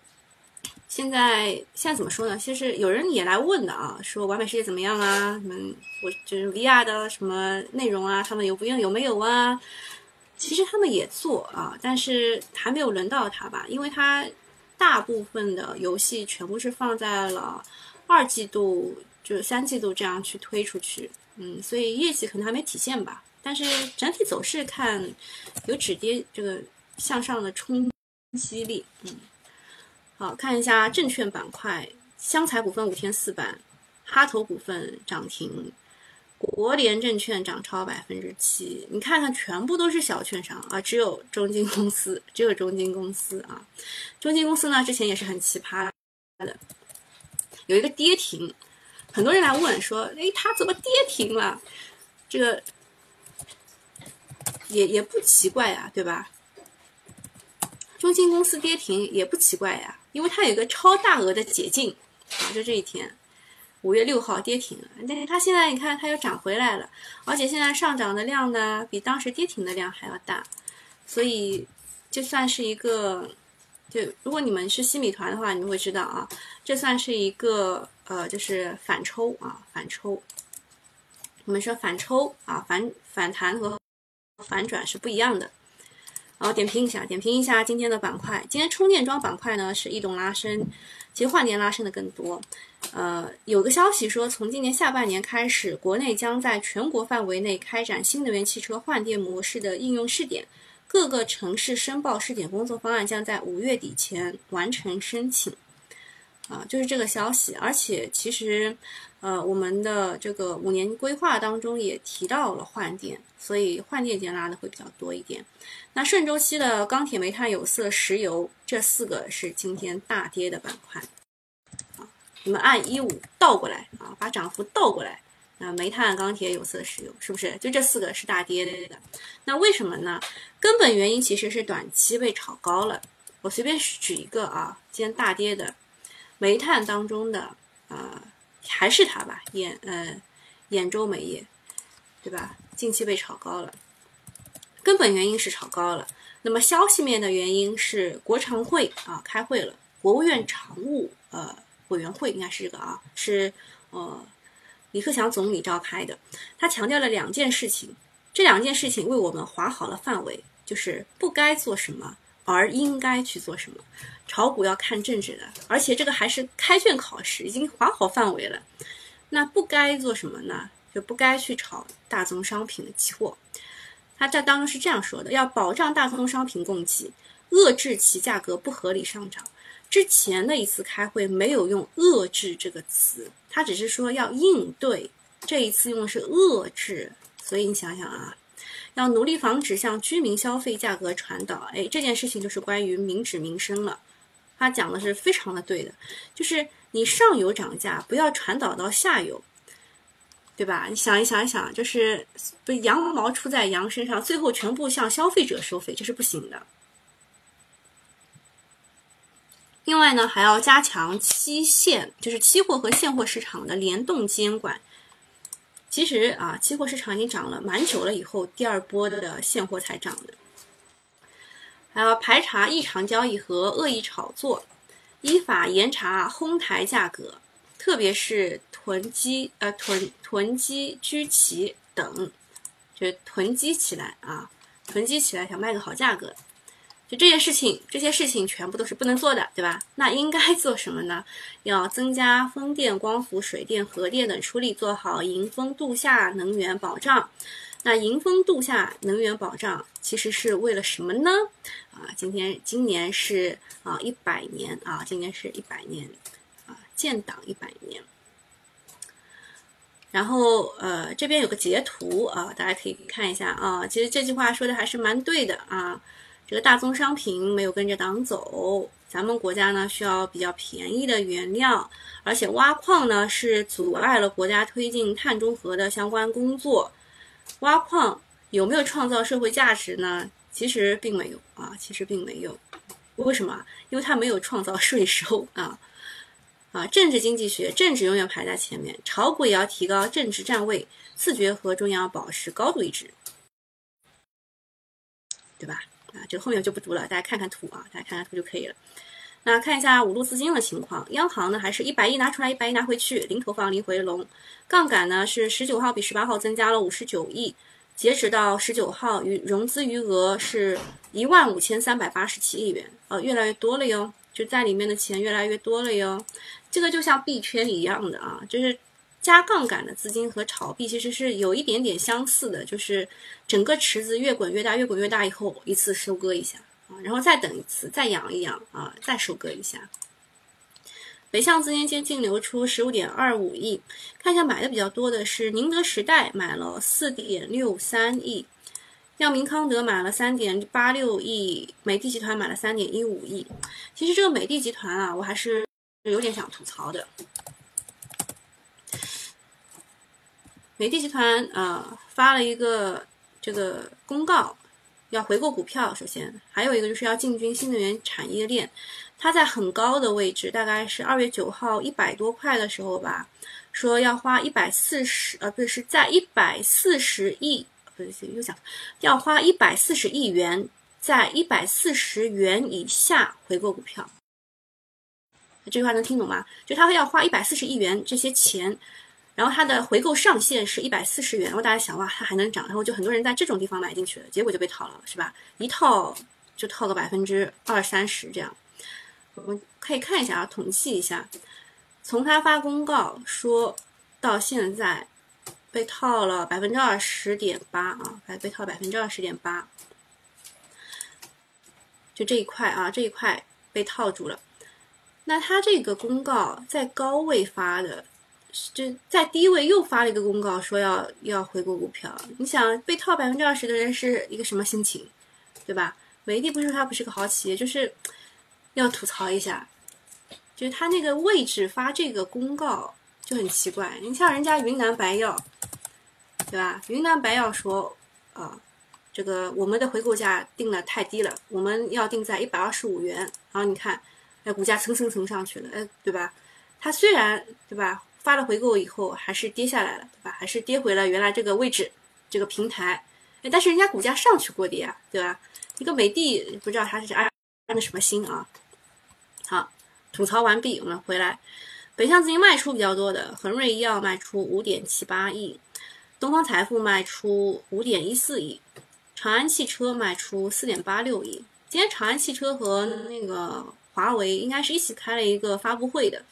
Speaker 1: 现在现在怎么说呢？其实有人也来问的啊，说完美世界怎么样啊？什么我就是 VR 的什么内容啊？他们有不用有没有啊？其实他们也做啊，但是还没有轮到他吧，因为他。大部分的游戏全部是放在了二季度，就是三季度这样去推出去，嗯，所以业绩可能还没体现吧。但是整体走势看有止跌这个向上的冲击力，嗯，好看一下证券板块，湘财股份五天四板，哈投股份涨停。国联证券涨超百分之七，你看看，全部都是小券商啊，只有中金公司，只有中金公司啊。中金公司呢，之前也是很奇葩的，有一个跌停，很多人来问说，哎，它怎么跌停了？这个也也不奇怪呀，对吧？中金公司跌停也不奇怪呀，因为它有一个超大额的解禁啊，就这一天。五月六号跌停了，但是它现在你看它又涨回来了，而且现在上涨的量呢比当时跌停的量还要大，所以就算是一个，就如果你们是新米团的话，你们会知道啊，这算是一个呃，就是反抽啊，反抽。我们说反抽啊，反反弹和反转是不一样的好，点评一下，点评一下今天的板块。今天充电桩板块呢是异动拉升，其实换电拉升的更多。呃，有个消息说，从今年下半年开始，国内将在全国范围内开展新能源汽车换电模式的应用试点，各个城市申报试点工作方案将在五月底前完成申请。啊，就是这个消息，而且其实，呃，我们的这个五年规划当中也提到了换电，所以换电间拉的会比较多一点。那顺周期的钢铁、煤炭、有色、石油这四个是今天大跌的板块。啊，你们按一五倒过来啊，把涨幅倒过来。啊，煤炭、钢铁、有色、石油是不是？就这四个是大跌的。那为什么呢？根本原因其实是短期被炒高了。我随便举一个啊，今天大跌的。煤炭当中的啊，还是它吧，兖呃兖州煤业，对吧？近期被炒高了，根本原因是炒高了。那么消息面的原因是国常会啊开会了，国务院常务呃委员会应该是这个啊，是呃李克强总理召开的，他强调了两件事情，这两件事情为我们划好了范围，就是不该做什么。而应该去做什么？炒股要看政治的，而且这个还是开卷考试，已经划好范围了。那不该做什么呢？就不该去炒大宗商品的期货。他在当中是这样说的：要保障大宗商品供给，遏制其价格不合理上涨。之前的一次开会没有用“遏制”这个词，他只是说要应对。这一次用的是“遏制”，所以你想想啊。要努力防止向居民消费价格传导，哎，这件事情就是关于民脂民生了。他讲的是非常的对的，就是你上游涨价，不要传导到下游，对吧？你想一想一想，就是不羊毛出在羊身上，最后全部向消费者收费，这是不行的。另外呢，还要加强期现，就是期货和现货市场的联动监管。其实啊，期货市场已经涨了蛮久了，以后第二波的现货才涨的。还要排查异常交易和恶意炒作，依法严查哄抬价格，特别是囤积呃囤囤积居奇等，就囤积起来啊，囤积起来想卖个好价格。就这件事情，这些事情全部都是不能做的，对吧？那应该做什么呢？要增加风电、光伏、水电、核电等出力，做好迎风度夏能源保障。那迎风度夏能源保障其实是为了什么呢？啊，今天今年是啊一百年啊，今年是一百年，建党一百年。然后呃，这边有个截图啊，大家可以看一下啊。其实这句话说的还是蛮对的啊。这个大宗商品没有跟着党走，咱们国家呢需要比较便宜的原料，而且挖矿呢是阻碍了国家推进碳中和的相关工作。挖矿有没有创造社会价值呢？其实并没有啊，其实并没有。为什么？因为它没有创造税收啊啊！政治经济学，政治永远排在前面，炒股也要提高政治站位，自觉和中央保持高度一致，对吧？啊，这个后面就不读了，大家看看图啊，大家看看图就可以了。那看一下五路资金的情况，央行呢还是一百亿拿出来，一百亿拿回去，零投放零回笼。杠杆呢是十九号比十八号增加了五十九亿，截止到十九号余融资余额是一万五千三百八十七亿元，呃，越来越多了哟，就在里面的钱越来越多了哟。这个就像币圈一样的啊，就是。加杠杆的资金和炒币其实是有一点点相似的，就是整个池子越滚越大，越滚越大以后一次收割一下啊，然后再等一次，再养一养啊，再收割一下。北向资金净净流出十五点二五亿，看一下买的比较多的是宁德时代买了四点六三亿，药明康德买了三点八六亿，美的集团买了三点一五亿。其实这个美的集团啊，我还是有点想吐槽的。美的集团啊发了一个这个公告，要回购股票。首先，还有一个就是要进军新能源产业链。它在很高的位置，大概是二月九号一百多块的时候吧，说要花一百四十，呃，不是是在一百四十亿，又讲要花一百四十亿元，在一百四十元以下回购股票。这句话能听懂吗？就他要花一百四十亿元这些钱。然后它的回购上限是一百四十元，然后大家想哇，它还能涨，然后就很多人在这种地方买进去了，结果就被套了，是吧？一套就套个百分之二三十这样。我们可以看一下啊，统计一下，从他发公告说到现在，被套了百分之二十点八啊，被被套百分之二十点八，就这一块啊，这一块被套住了。那他这个公告在高位发的，就在低位又发了一个公告，说要要回购股票。你想被套百分之二十的人是一个什么心情，对吧？美的不是说它不是个好企业，就是要吐槽一下，就是他那个位置发这个公告就很奇怪。你像人家云南白药，对吧？云南白药说啊，这个我们的回购价定的太低了，我们要定在一百二十五元。然后你看。哎，股价蹭蹭蹭上去了，哎，对吧？它虽然对吧发了回购以后还是跌下来了，对吧？还是跌回了原来这个位置，这个平台。哎，但是人家股价上去过的呀，对吧？一个美的不知道他是安安的什么心啊？好，吐槽完毕，我们回来。北向资金卖出比较多的，恒瑞医药卖出五点七八亿，东方财富卖出五点一四亿，长安汽车卖出四点八六亿。今天长安汽车和那个。华为应该是一起开了一个发布会的，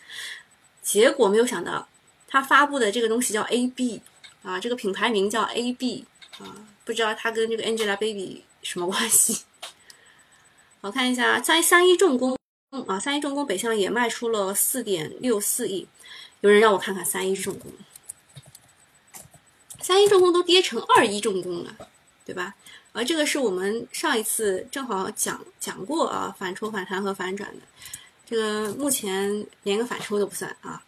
Speaker 1: 结果没有想到，他发布的这个东西叫 AB 啊，这个品牌名叫 AB 啊，不知道它跟这个 Angelababy 什么关系。[laughs] 我看一下，三三一重工啊，三一重工北向也卖出了四点六四亿，有人让我看看三一重工，三一重工都跌成二一重工了，对吧？而这个是我们上一次正好讲讲过啊，反抽、反弹和反转的，这个目前连个反抽都不算啊。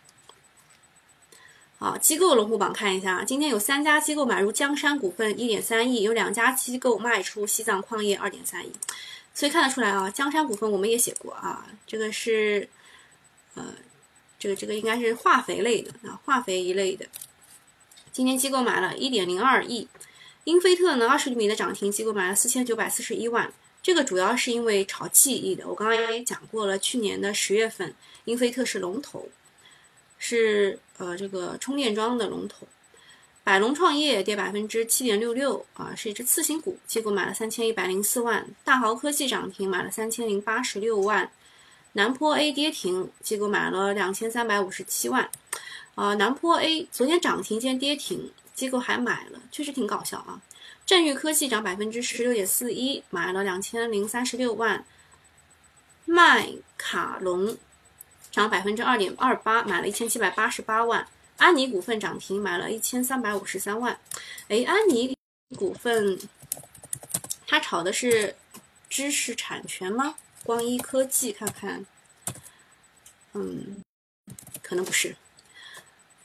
Speaker 1: 好，机构龙虎榜看一下，今天有三家机构买入江山股份一点三亿，有两家机构卖出西藏矿业二点三亿，所以看得出来啊，江山股份我们也写过啊，这个是呃，这个这个应该是化肥类的啊，化肥一类的，今天机构买了一点零二亿。英菲特呢，二十厘米的涨停，机构买了四千九百四十一万。这个主要是因为炒记忆的。我刚刚也讲过了，去年的十月份，英菲特是龙头，是呃这个充电桩的龙头。百龙创业跌百分之七点六六啊，是一只次新股，机构买了三千一百零四万。大豪科技涨停，买了三千零八十六万。南坡 A 跌停，机构买了两千三百五十七万。啊，南坡 A 昨天涨停，今天跌停。机构还买了，确实挺搞笑啊！正裕科技涨百分之十六点四一，买了两千零三十六万。麦卡龙涨百分之二点二八，买了一千七百八十八万。安妮股份涨停，买了一千三百五十三万。哎，安妮股份，它炒的是知识产权吗？光一科技，看看，嗯，可能不是。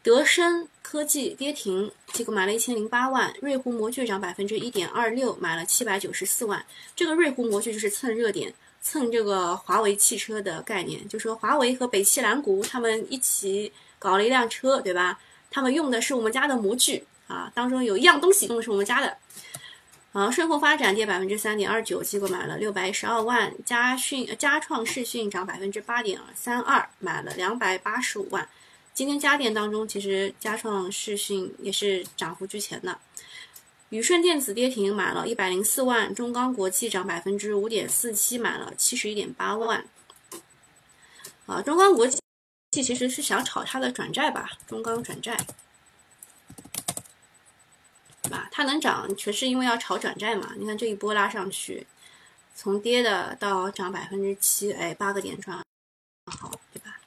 Speaker 1: 德生科技跌停，机构买了一千零八万。瑞湖模具涨百分之一点二六，买了七百九十四万。这个瑞湖模具就是蹭热点，蹭这个华为汽车的概念，就说华为和北汽蓝谷他们一起搞了一辆车，对吧？他们用的是我们家的模具啊，当中有一样东西用的是我们家的。啊，顺丰发展跌百分之三点二九，机构买了六百一十二万。嘉讯、嘉创视讯涨百分之八点三二，买了两百八十五万。今天家电当中，其实嘉创视讯也是涨幅居前的。宇顺电子跌停，买了一百零四万。中钢国际涨百分之五点四七，买了七十一点八万。啊，中钢国际这其实是想炒它的转债吧？中钢转债，对吧？它能涨，全是因为要炒转债嘛？你看这一波拉上去，从跌的到涨百分之七，哎，八个点赚，好，对吧？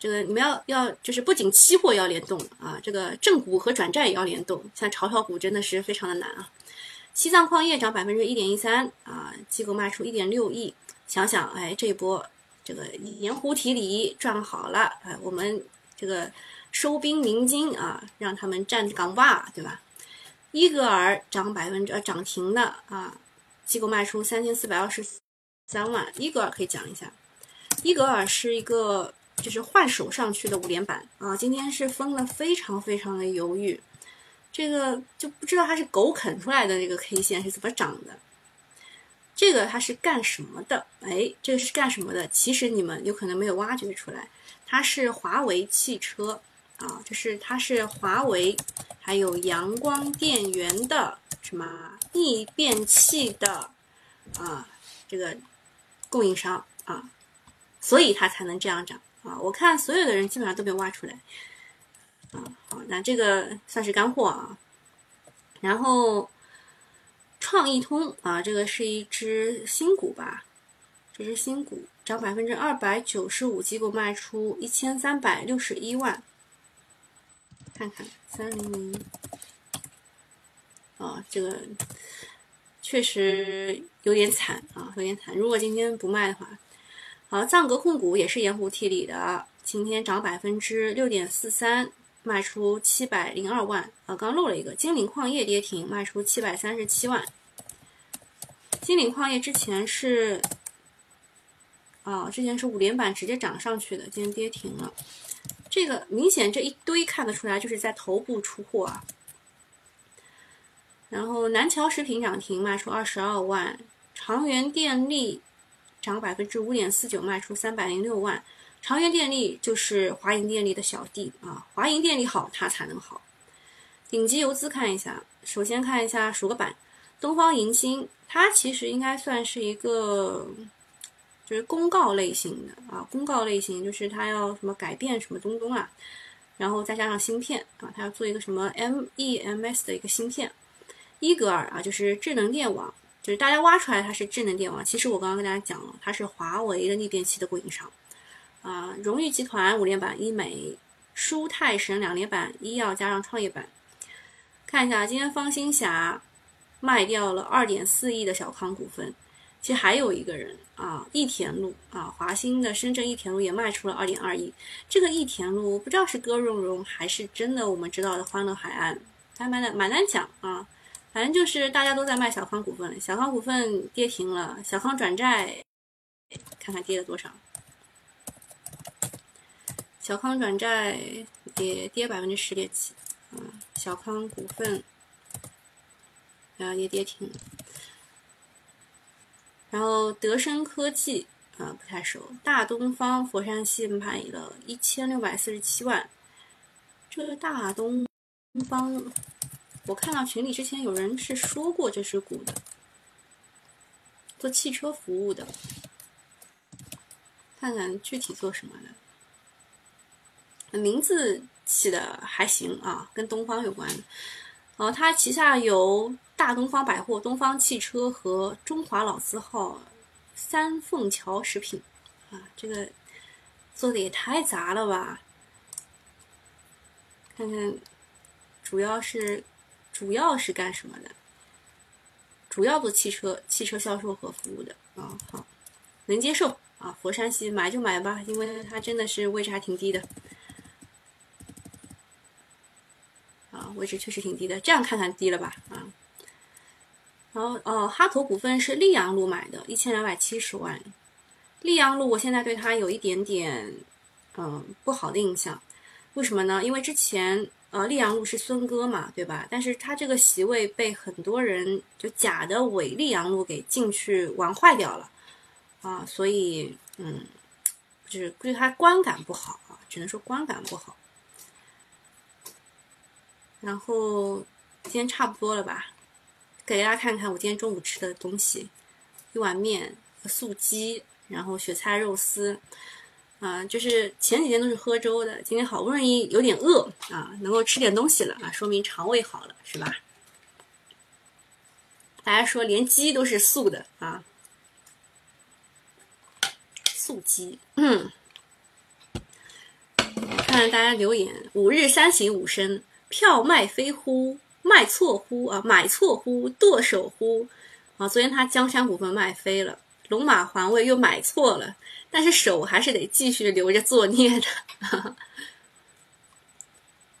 Speaker 1: 这个你们要要就是不仅期货要联动啊，这个正股和转债也要联动。像炒炒股真的是非常的难啊。西藏矿业涨百分之一点一三啊，机构卖出一点六亿。想想哎，这一波这个盐湖提锂赚好了哎，我们这个收兵鸣金啊，让他们站岗吧，对吧？伊格尔涨百分之呃涨停的啊，机构卖出三千四百二十三万。伊格尔可以讲一下，伊格尔是一个。就是换手上去的五连板啊，今天是封了，非常非常的犹豫，这个就不知道它是狗啃出来的这个 K 线是怎么长的。这个它是干什么的？哎，这个是干什么的？其实你们有可能没有挖掘出来，它是华为汽车啊，就是它是华为还有阳光电源的什么逆变器的啊这个供应商啊，所以它才能这样涨啊。我看所有的人基本上都被挖出来啊。好，那这个算是干货啊。然后创意通啊，这个是一只新股吧？这是新股，涨百分之二百九十五，结果卖出一千三百六十一万。看看三零零，啊，这个确实有点惨啊，有点惨。如果今天不卖的话，好，藏格控股也是盐湖提锂的，今天涨百分之六点四三。卖出七百零二万，啊，刚漏了一个金陵矿业跌停，卖出七百三十七万。金陵矿业之前是，啊，之前是五连板直接涨上去的，今天跌停了。这个明显这一堆看得出来就是在头部出货啊。然后南桥食品涨停，卖出二十二万。长源电力涨百分之五点四九，卖出三百零六万。长源电力就是华银电力的小弟啊，华银电力好，它才能好。顶级游资看一下，首先看一下数个板，东方银星，它其实应该算是一个，就是公告类型的啊，公告类型就是它要什么改变什么东东啊，然后再加上芯片啊，它要做一个什么 MEMS 的一个芯片。伊格尔啊，就是智能电网，就是大家挖出来它是智能电网，其实我刚刚跟大家讲了，它是华为的逆变器的供应商。啊，荣誉集团五连板，医美、舒泰神两连板，医药加上创业板。看一下，今天方新霞卖掉了二点四亿的小康股份。其实还有一个人啊，益田路啊，华兴的深圳益田路也卖出了二点二亿。这个益田路不知道是歌蓉蓉还是真的我们知道的欢乐海岸，还蛮难蛮难讲啊。反正就是大家都在卖小康股份，小康股份跌停了，小康转债看看跌了多少。小康转债也跌百分之十点七，啊，小康股份啊也跌停，然后德生科技啊不太熟，大东方佛山西卖了一千六百四十七万，这个大东方，我看到群里之前有人是说过这是股的，做汽车服务的，看看具体做什么的。名字起的还行啊，跟东方有关。哦，它旗下有大东方百货、东方汽车和中华老字号三凤桥食品啊，这个做的也太杂了吧！看看，主要是主要是干什么的？主要做汽车、汽车销售和服务的啊。好，能接受啊。佛山西买就买吧，因为它真的是位置还挺低的。啊位置确实挺低的，这样看看低了吧？啊，然后哦，哈投股份是溧阳路买的，一千两百七十万。溧阳路我现在对它有一点点嗯不好的印象，为什么呢？因为之前呃溧阳路是孙哥嘛，对吧？但是他这个席位被很多人就假的伪溧阳路给进去玩坏掉了啊，所以嗯，就是对他观感不好啊，只能说观感不好。然后今天差不多了吧，给大家看看我今天中午吃的东西：一碗面、素鸡，然后雪菜肉丝。啊，就是前几天都是喝粥的，今天好不容易有点饿啊，能够吃点东西了啊，说明肠胃好了，是吧？大家说连鸡都是素的啊，素鸡。嗯，看看大家留言：五日三省吾身。票卖飞乎？卖错乎？啊，买错乎？剁手乎？啊，昨天他江山股份卖飞了，龙马环卫又买错了，但是手还是得继续留着作孽的。[laughs]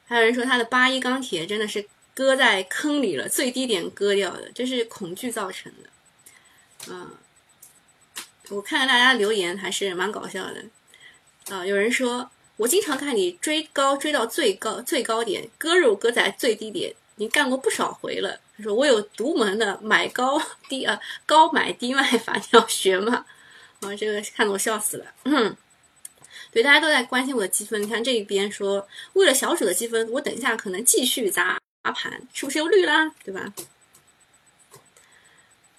Speaker 1: 还有人说他的八一钢铁真的是搁在坑里了，最低点割掉的，这是恐惧造成的。嗯，我看看大家留言还是蛮搞笑的。啊，有人说。我经常看你追高追到最高最高点，割肉割在最低点，你干过不少回了。他说我有独门的买高低啊高买低卖法，[laughs] 你要学吗？啊，这个看得我笑死了。嗯对，大家都在关心我的积分。你看这一边说，为了小鼠的积分，我等一下可能继续砸盘，是不是又绿啦？对吧？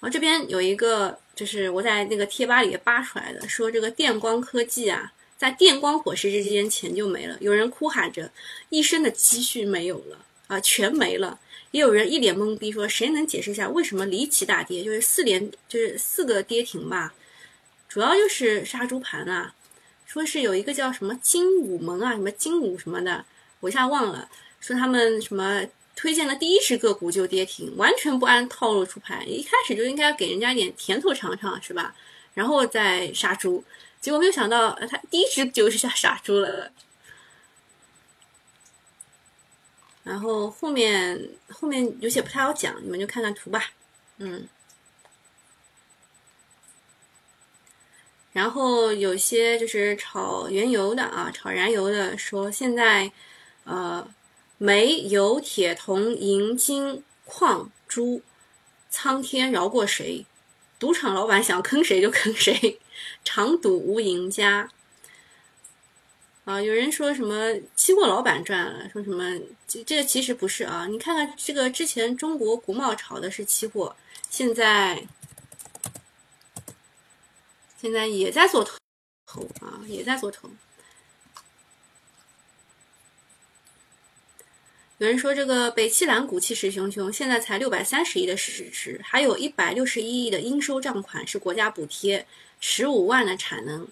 Speaker 1: 然后这边有一个，就是我在那个贴吧里扒出来的，说这个电光科技啊，在电光火石之间钱就没了，有人哭喊着一生的积蓄没有了啊，全没了。也有人一脸懵逼说，谁能解释一下为什么离奇大跌？就是四连，就是四个跌停吧，主要就是杀猪盘啊。说是有一个叫什么金武门啊，什么金武什么的，我一下忘了。说他们什么。推荐的第一只个股就跌停，完全不按套路出牌，一开始就应该给人家一点甜头尝尝，是吧？然后再杀猪，结果没有想到，他第一只就是下杀猪了。然后后面后面有些不太好讲，你们就看看图吧，嗯。然后有些就是炒原油的啊，炒燃油的说现在，呃。煤、油、铁、铜、银、金、矿、珠，苍天饶过谁？赌场老板想坑谁就坑谁，长赌无赢家。啊，有人说什么期货老板赚了，说什么这这个其实不是啊。你看看这个之前中国国贸炒的是期货，现在现在也在做投啊，也在做投。有人说这个北汽蓝股气势汹汹，现在才六百三十亿的市值，还有一百六十一亿的应收账款是国家补贴，十五万的产能。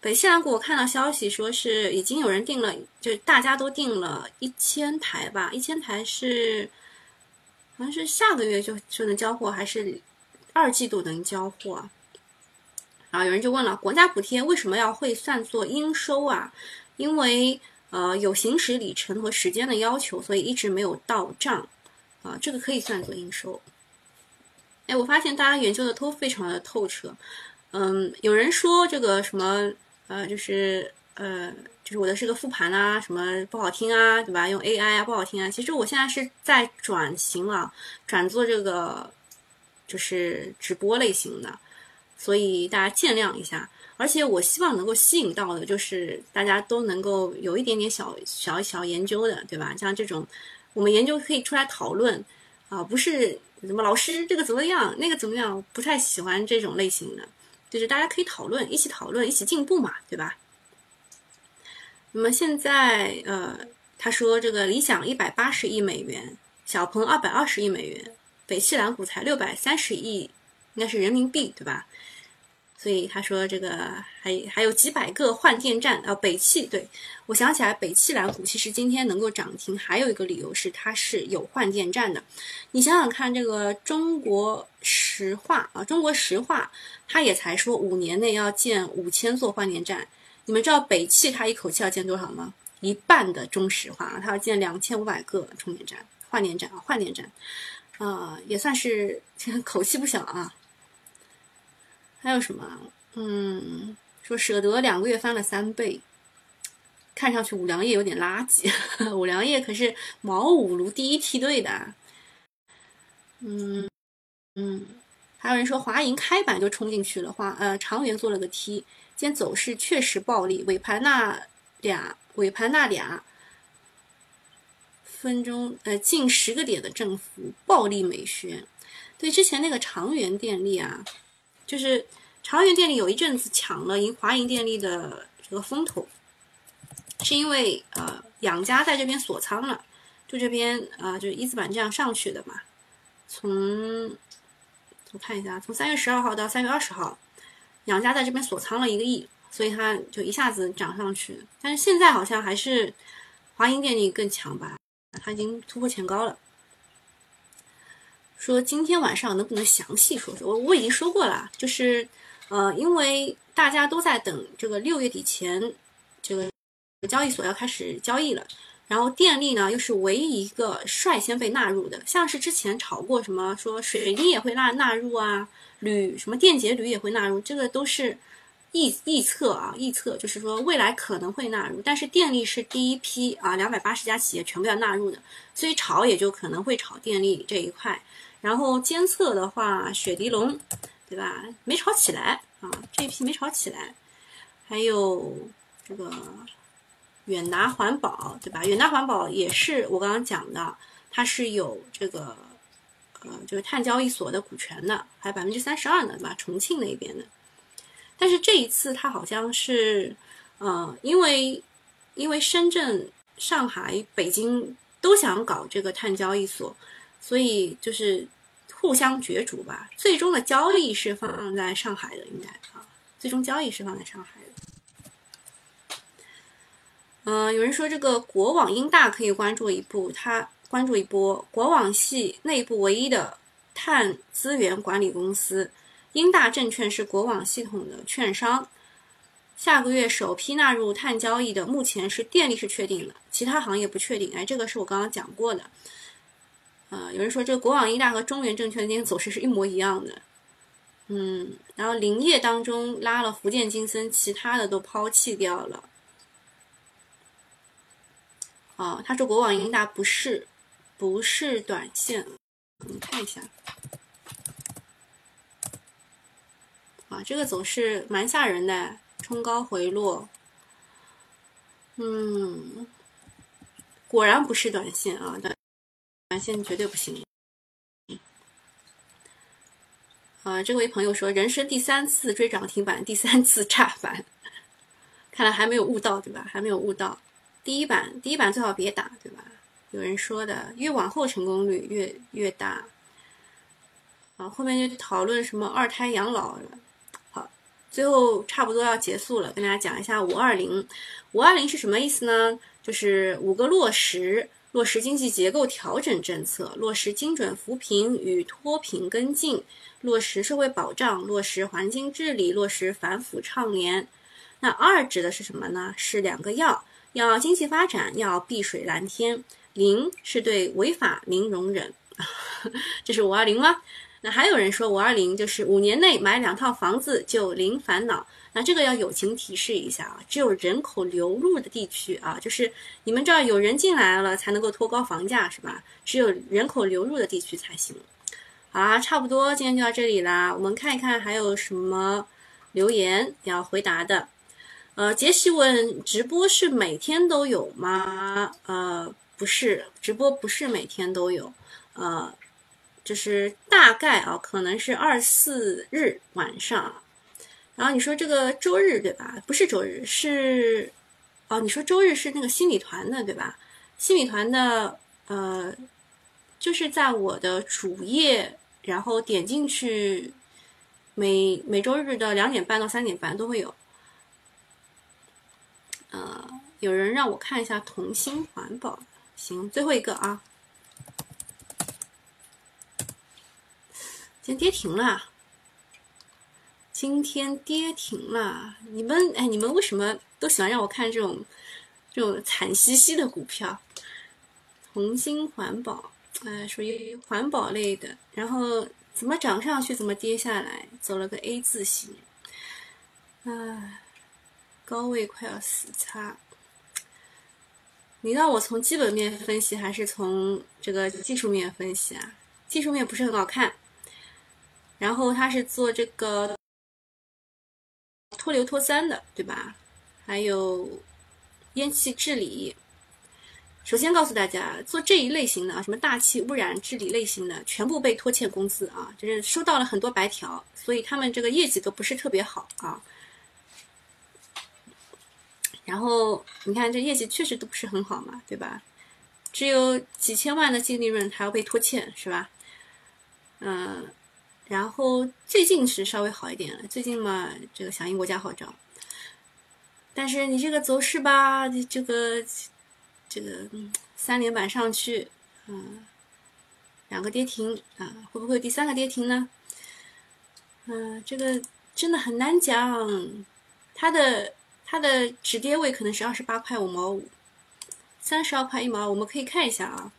Speaker 1: 北汽蓝股我看到消息说是已经有人订了，就大家都订了一千台吧，一千台是好像是下个月就就能交货，还是二季度能交货？然后有人就问了，国家补贴为什么要会算作应收啊？因为。呃，有行驶里程和时间的要求，所以一直没有到账，啊，这个可以算作应收。哎，我发现大家研究的都非常的透彻，嗯，有人说这个什么，呃，就是呃，就是我的是个复盘啊，什么不好听啊，对吧？用 AI 啊不好听啊。其实我现在是在转型啊，转做这个就是直播类型的，所以大家见谅一下。而且我希望能够吸引到的，就是大家都能够有一点点小小小研究的，对吧？像这种，我们研究可以出来讨论，啊，不是什么老师这个怎么样，那个怎么样，不太喜欢这种类型的，就是大家可以讨论，一起讨论，一起进步嘛，对吧？那么现在，呃，他说这个理想一百八十亿美元，小鹏二百二十亿美元，北汽蓝股才六百三十亿，应该是人民币，对吧？所以他说这个还还有几百个换电站啊，北汽对我想起来，北汽蓝股其实今天能够涨停，还有一个理由是它是有换电站的。你想想看，这个中国石化啊，中国石化它也才说五年内要建五千座换电站。你们知道北汽它一口气要建多少吗？一半的中石化啊，它要建两千五百个充电站、换电站啊，换电站，啊，也算是 [laughs] 口气不小啊。还有什么？嗯，说舍得两个月翻了三倍，看上去五粮液有点垃圾。[laughs] 五粮液可是茅五炉第一梯队的。嗯嗯，还有人说华银开板就冲进去了，华呃长源做了个 T，今天走势确实暴力，尾盘那俩尾盘那俩分钟呃近十个点的振幅，暴力美学。对之前那个长源电力啊。就是长源电力有一阵子抢了银华银电力的这个风头，是因为呃养家在这边锁仓了，就这边啊就是一字板这样上去的嘛。从我看一下，从三月十二号到三月二十号，养家在这边锁仓了一个亿，所以它就一下子涨上去。但是现在好像还是华银电力更强吧，它已经突破前高了。说今天晚上能不能详细说说？我我已经说过了，就是，呃，因为大家都在等这个六月底前，这个交易所要开始交易了。然后电力呢，又是唯一一个率先被纳入的，像是之前炒过什么说水泥也会纳纳入啊，铝什么电解铝也会纳入，这个都是预预测啊，预测就是说未来可能会纳入，但是电力是第一批啊，两百八十家企业全部要纳入的，所以炒也就可能会炒电力这一块。然后监测的话，雪迪龙，对吧？没炒起来啊，这批没炒起来。还有这个远达环保，对吧？远达环保也是我刚刚讲的，它是有这个呃，就是碳交易所的股权的，还有百分之三十二呢，对吧？重庆那边的。但是这一次它好像是，呃，因为因为深圳、上海、北京都想搞这个碳交易所，所以就是互相角逐吧。最终的交易是放在上海的，应该啊，最终交易是放在上海的。嗯，有人说这个国网英大可以关注一部，他关注一波国网系内部唯一的碳资源管理公司。英大证券是国网系统的券商，下个月首批纳入碳交易的，目前是电力是确定的，其他行业不确定。哎，这个是我刚刚讲过的。啊，有人说这个国网英大和中原证券今天走势是一模一样的。嗯，然后林业当中拉了福建金森，其他的都抛弃掉了。哦，他说国网英大不是不是短线，我们看一下。啊，这个走势蛮吓人的，冲高回落，嗯，果然不是短线啊，短短线绝对不行。啊，这位朋友说，人生第三次追涨停板，第三次炸板，看来还没有悟到，对吧？还没有悟到，第一板，第一板最好别打，对吧？有人说的，越往后成功率越越大。啊，后面就讨论什么二胎养老了。好最后差不多要结束了，跟大家讲一下五二零。五二零是什么意思呢？就是五个落实：落实经济结构调整政策，落实精准扶贫与脱贫跟进，落实社会保障，落实环境治理，落实反腐倡廉。那二指的是什么呢？是两个要：要经济发展，要碧水蓝天。零是对违法零容忍。[laughs] 这是五二零吗？那还有人说五二零就是五年内买两套房子就零烦恼，那这个要友情提示一下啊，只有人口流入的地区啊，就是你们这儿有人进来了才能够托高房价是吧？只有人口流入的地区才行。好啦，差不多今天就到这里啦，我们看一看还有什么留言要回答的。呃，杰西问直播是每天都有吗？呃，不是，直播不是每天都有，呃。就是大概啊，可能是二四日晚上，然后你说这个周日对吧？不是周日，是哦，你说周日是那个新米团的对吧？新米团的呃，就是在我的主页，然后点进去，每每周日的两点半到三点半都会有。呃，有人让我看一下同心环保，行，最后一个啊。今天跌停了，今天跌停了。你们哎，你们为什么都喜欢让我看这种这种惨兮兮的股票？红星环保，哎，属于环保类的。然后怎么涨上去，怎么跌下来，走了个 A 字形。哎，高位快要死叉。你让我从基本面分析，还是从这个技术面分析啊？技术面不是很好看。然后他是做这个脱硫脱三的，对吧？还有烟气治理。首先告诉大家，做这一类型的啊，什么大气污染治理类型的，全部被拖欠工资啊，就是收到了很多白条，所以他们这个业绩都不是特别好啊。然后你看这业绩确实都不是很好嘛，对吧？只有几千万的净利润还要被拖欠，是吧？嗯。然后最近是稍微好一点了，最近嘛，这个响应国家号召。但是你这个走势吧，你这个这个三连板上去，嗯，两个跌停啊，会不会第三个跌停呢？嗯，这个真的很难讲，它的它的止跌位可能是二十八块五毛五，三十二块一毛，我们可以看一下啊。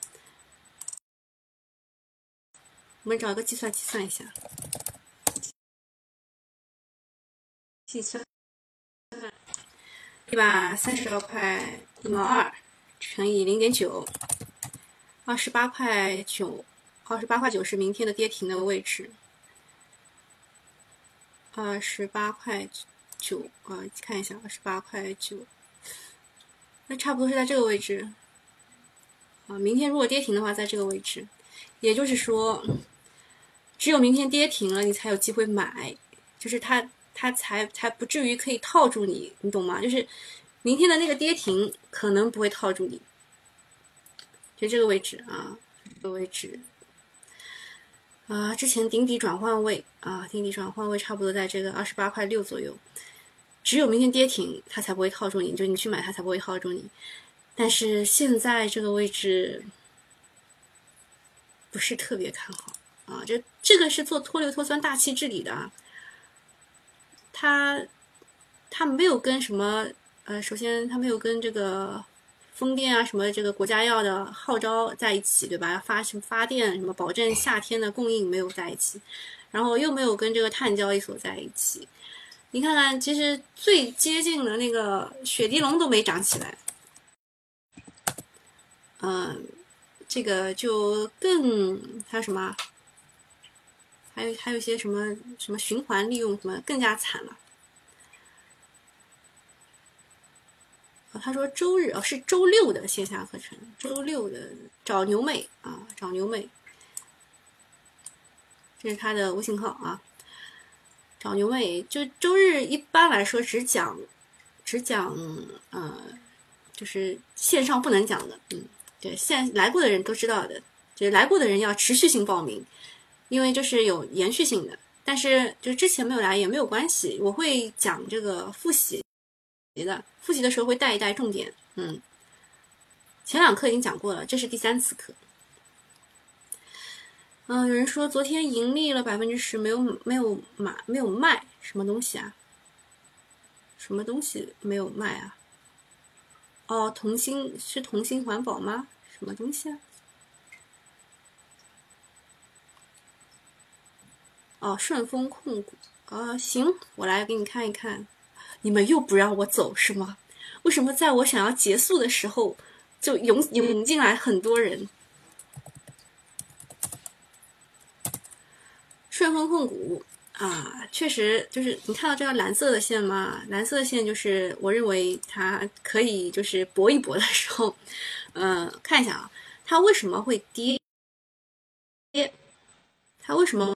Speaker 1: 我们找一个计算器算一下，计算一百三十二块一毛二乘以零点九，二十八块九，二十八块九是明天的跌停的位置，二十八块九啊，看一下二十八块九。那差不多是在这个位置。啊，明天如果跌停的话，在这个位置，也就是说，只有明天跌停了，你才有机会买，就是它它才才不至于可以套住你，你懂吗？就是明天的那个跌停可能不会套住你，就这个位置啊，这个位置。啊，之前顶底转换位啊，顶底转换位差不多在这个二十八块六左右，只有明天跌停，它才不会套住你，就你去买它才不会套住你。但是现在这个位置不是特别看好啊，这这个是做脱硫脱酸大气治理的，它它没有跟什么呃，首先它没有跟这个风电啊什么这个国家要的号召在一起，对吧？发什么发电什么保证夏天的供应没有在一起，然后又没有跟这个碳交易所在一起，你看看，其实最接近的那个雪地龙都没长起来。嗯，这个就更还有什么？还有还有一些什么什么循环利用什么更加惨了。他说周日哦是周六的线下课程，周六的找牛妹啊找牛妹，这是他的微信号啊。找牛妹就周日一般来说只讲只讲呃就是线上不能讲的嗯。对，现来过的人都知道的，就是来过的人要持续性报名，因为就是有延续性的。但是就之前没有来也没有关系，我会讲这个复习的，复习的时候会带一带重点。嗯，前两课已经讲过了，这是第三次课。嗯，有人说昨天盈利了百分之十，没有没有买没有卖，什么东西啊？什么东西没有卖啊？哦，同心是同心环保吗？什么东西啊？哦，顺丰控股啊，行，我来给你看一看。你们又不让我走是吗？为什么在我想要结束的时候就涌涌进来很多人？顺丰控股。啊，确实就是你看到这条蓝色的线吗？蓝色线就是我认为它可以就是搏一搏的时候，嗯，看一下啊，它为什么会跌？跌，它为什么？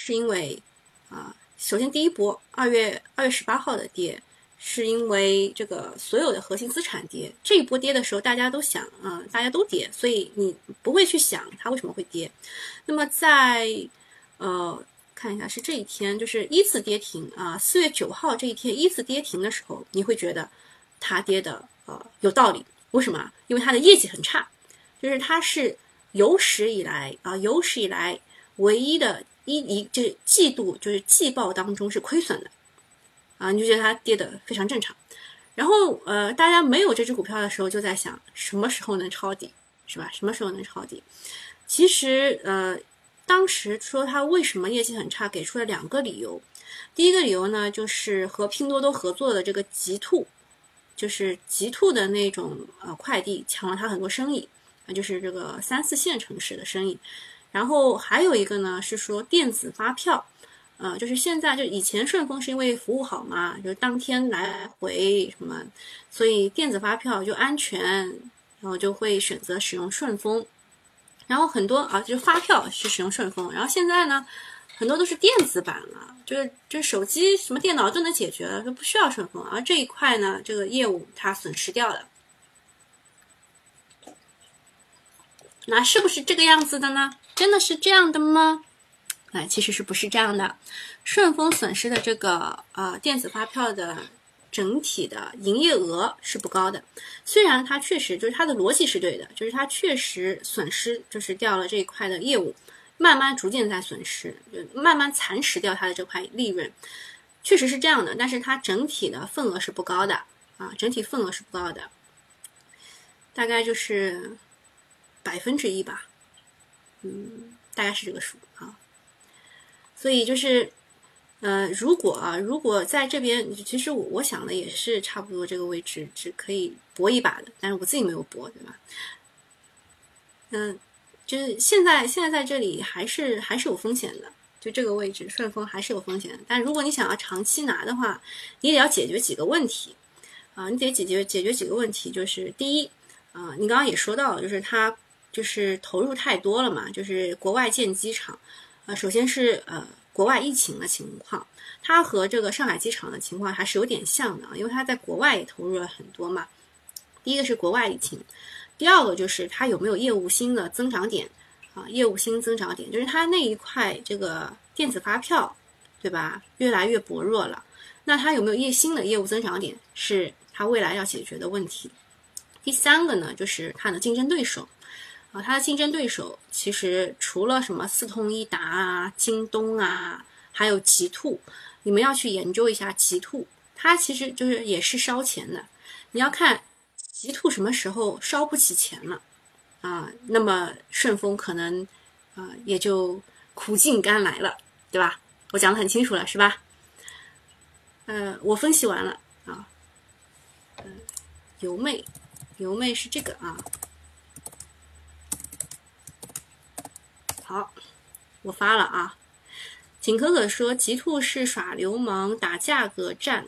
Speaker 1: 是因为啊，首先第一波二月二月十八号的跌。是因为这个所有的核心资产跌，这一波跌的时候，大家都想啊，大家都跌，所以你不会去想它为什么会跌。那么在呃看一下是这一天，就是依次跌停啊，四月九号这一天依次跌停的时候，你会觉得它跌的呃有道理。为什么？因为它的业绩很差，就是它是有史以来啊有史以来唯一的一一就是季度就是季报当中是亏损的。啊，你就觉得它跌的非常正常，然后呃，大家没有这只股票的时候，就在想什么时候能抄底，是吧？什么时候能抄底？其实呃，当时说它为什么业绩很差，给出了两个理由。第一个理由呢，就是和拼多多合作的这个极兔，就是极兔的那种呃快递抢了它很多生意，啊，就是这个三四线城市的生意。然后还有一个呢，是说电子发票。呃，就是现在，就以前顺丰是因为服务好嘛，就是当天来回什么，所以电子发票就安全，然后就会选择使用顺丰。然后很多啊，就发票是使用顺丰。然后现在呢，很多都是电子版了，就是就手机什么电脑都能解决了，就不需要顺丰。而这一块呢，这个业务它损失掉了。那是不是这个样子的呢？真的是这样的吗？哎，其实是不是这样的？顺丰损失的这个呃电子发票的整体的营业额是不高的，虽然它确实就是它的逻辑是对的，就是它确实损失就是掉了这一块的业务，慢慢逐渐在损失，就慢慢蚕食掉它的这块利润，确实是这样的。但是它整体的份额是不高的啊，整体份额是不高的，大概就是百分之一吧，嗯，大概是这个数啊。所以就是，呃，如果啊，如果在这边，其实我我想的也是差不多这个位置只可以搏一把的，但是我自己没有搏，对吧？嗯，就是现在现在在这里还是还是有风险的，就这个位置，顺丰还是有风险。但如果你想要长期拿的话，你得要解决几个问题啊，你得解决解决几个问题，就是第一啊，你刚刚也说到了，就是它就是投入太多了嘛，就是国外建机场，呃，首先是呃国外疫情的情况，它和这个上海机场的情况还是有点像的，因为它在国外也投入了很多嘛。第一个是国外疫情，第二个就是它有没有业务新的增长点。啊，业务新增长点就是它那一块这个电子发票，对吧？越来越薄弱了。那它有没有业新的业务增长点，是它未来要解决的问题。第三个呢，就是它的竞争对手。啊，它的竞争对手其实除了什么四通一达啊、京东啊，还有极兔，你们要去研究一下极兔，它其实就是也是烧钱的。你要看极兔什么时候烧不起钱了。啊，那么顺丰可能啊也就苦尽甘来了，对吧？我讲的很清楚了，是吧？呃，我分析完了啊。嗯，油妹，油妹是这个啊。好，我发了啊。景可可说极兔是耍流氓打价格战，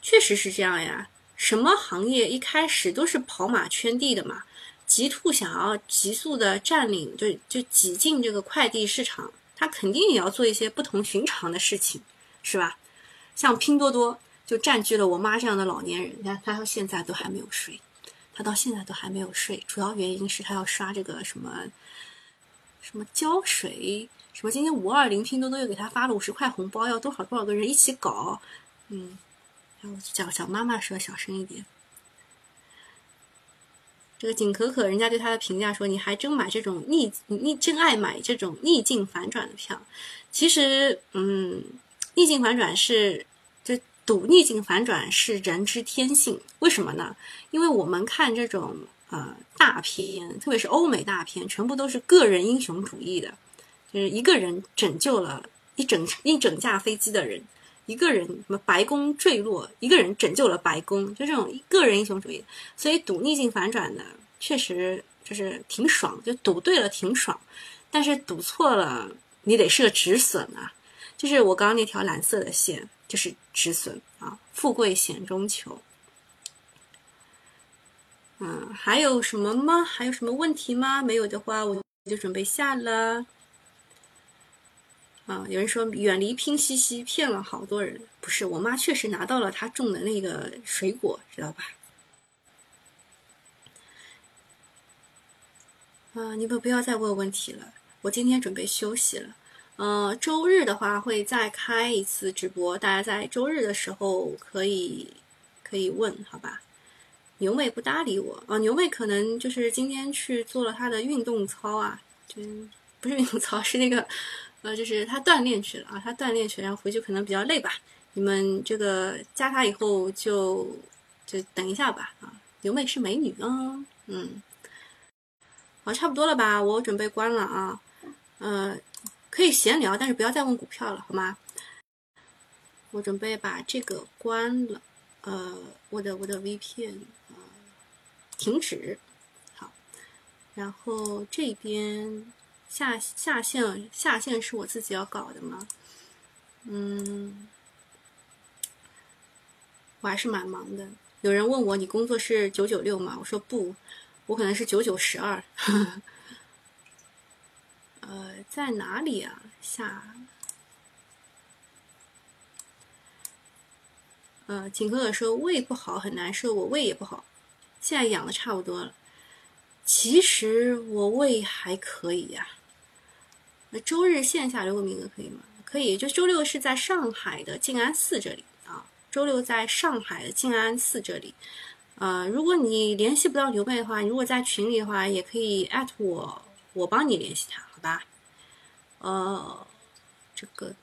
Speaker 1: 确实是这样呀。什么行业一开始都是跑马圈地的嘛？极兔想要急速的占领，就就挤进这个快递市场，他肯定也要做一些不同寻常的事情，是吧？像拼多多就占据了我妈这样的老年人，你看他到现在都还没有睡，他到现在都还没有睡，主要原因是他要刷这个什么什么胶水，什么今天五二零拼多多又给他发了五十块红包，要多少多少个人一起搞，嗯，然后叫小妈妈说小声一点。这个景可可，人家对他的评价说：“你还真买这种逆逆，真爱买这种逆境反转的票。其实，嗯，逆境反转是就赌逆境反转是人之天性。为什么呢？因为我们看这种呃大片，特别是欧美大片，全部都是个人英雄主义的，就是一个人拯救了一整一整架飞机的人。”一个人什么白宫坠落，一个人拯救了白宫，就这种个人英雄主义。所以赌逆境反转的确实就是挺爽，就赌对了挺爽，但是赌错了你得设止损啊。就是我刚刚那条蓝色的线就是止损啊，富贵险中求。嗯，还有什么吗？还有什么问题吗？没有的话，我就准备下了。啊，有人说远离拼夕夕骗了好多人，不是我妈确实拿到了她种的那个水果，知道吧？啊，你们不要再问问题了，我今天准备休息了。呃，周日的话会再开一次直播，大家在周日的时候可以可以问，好吧？牛妹不搭理我啊，牛妹可能就是今天去做了她的运动操啊，就不是运动操，是那个。呃，就是她锻炼去了啊，她锻炼去，然后回去可能比较累吧。你们这个加她以后就就等一下吧啊。牛妹是美女啊，嗯，好，差不多了吧？我准备关了啊。呃，可以闲聊，但是不要再问股票了，好吗？我准备把这个关了。呃，我的我的 VPN，停止。好，然后这边。下下线下线是我自己要搞的吗？嗯，我还是蛮忙的。有人问我你工作是九九六吗？我说不，我可能是九九十二。[laughs] 呃，在哪里啊？下，呃，景哥哥说胃不好很难受，我胃也不好，现在养的差不多了。其实我胃还可以呀。那周日线下留个名额可以吗？可以，就周六是在上海的静安寺这里啊。周六在上海的静安寺这里。呃，如果你联系不到刘妹的话，你如果在群里的话，也可以艾特我，我帮你联系他，好吧？呃，这个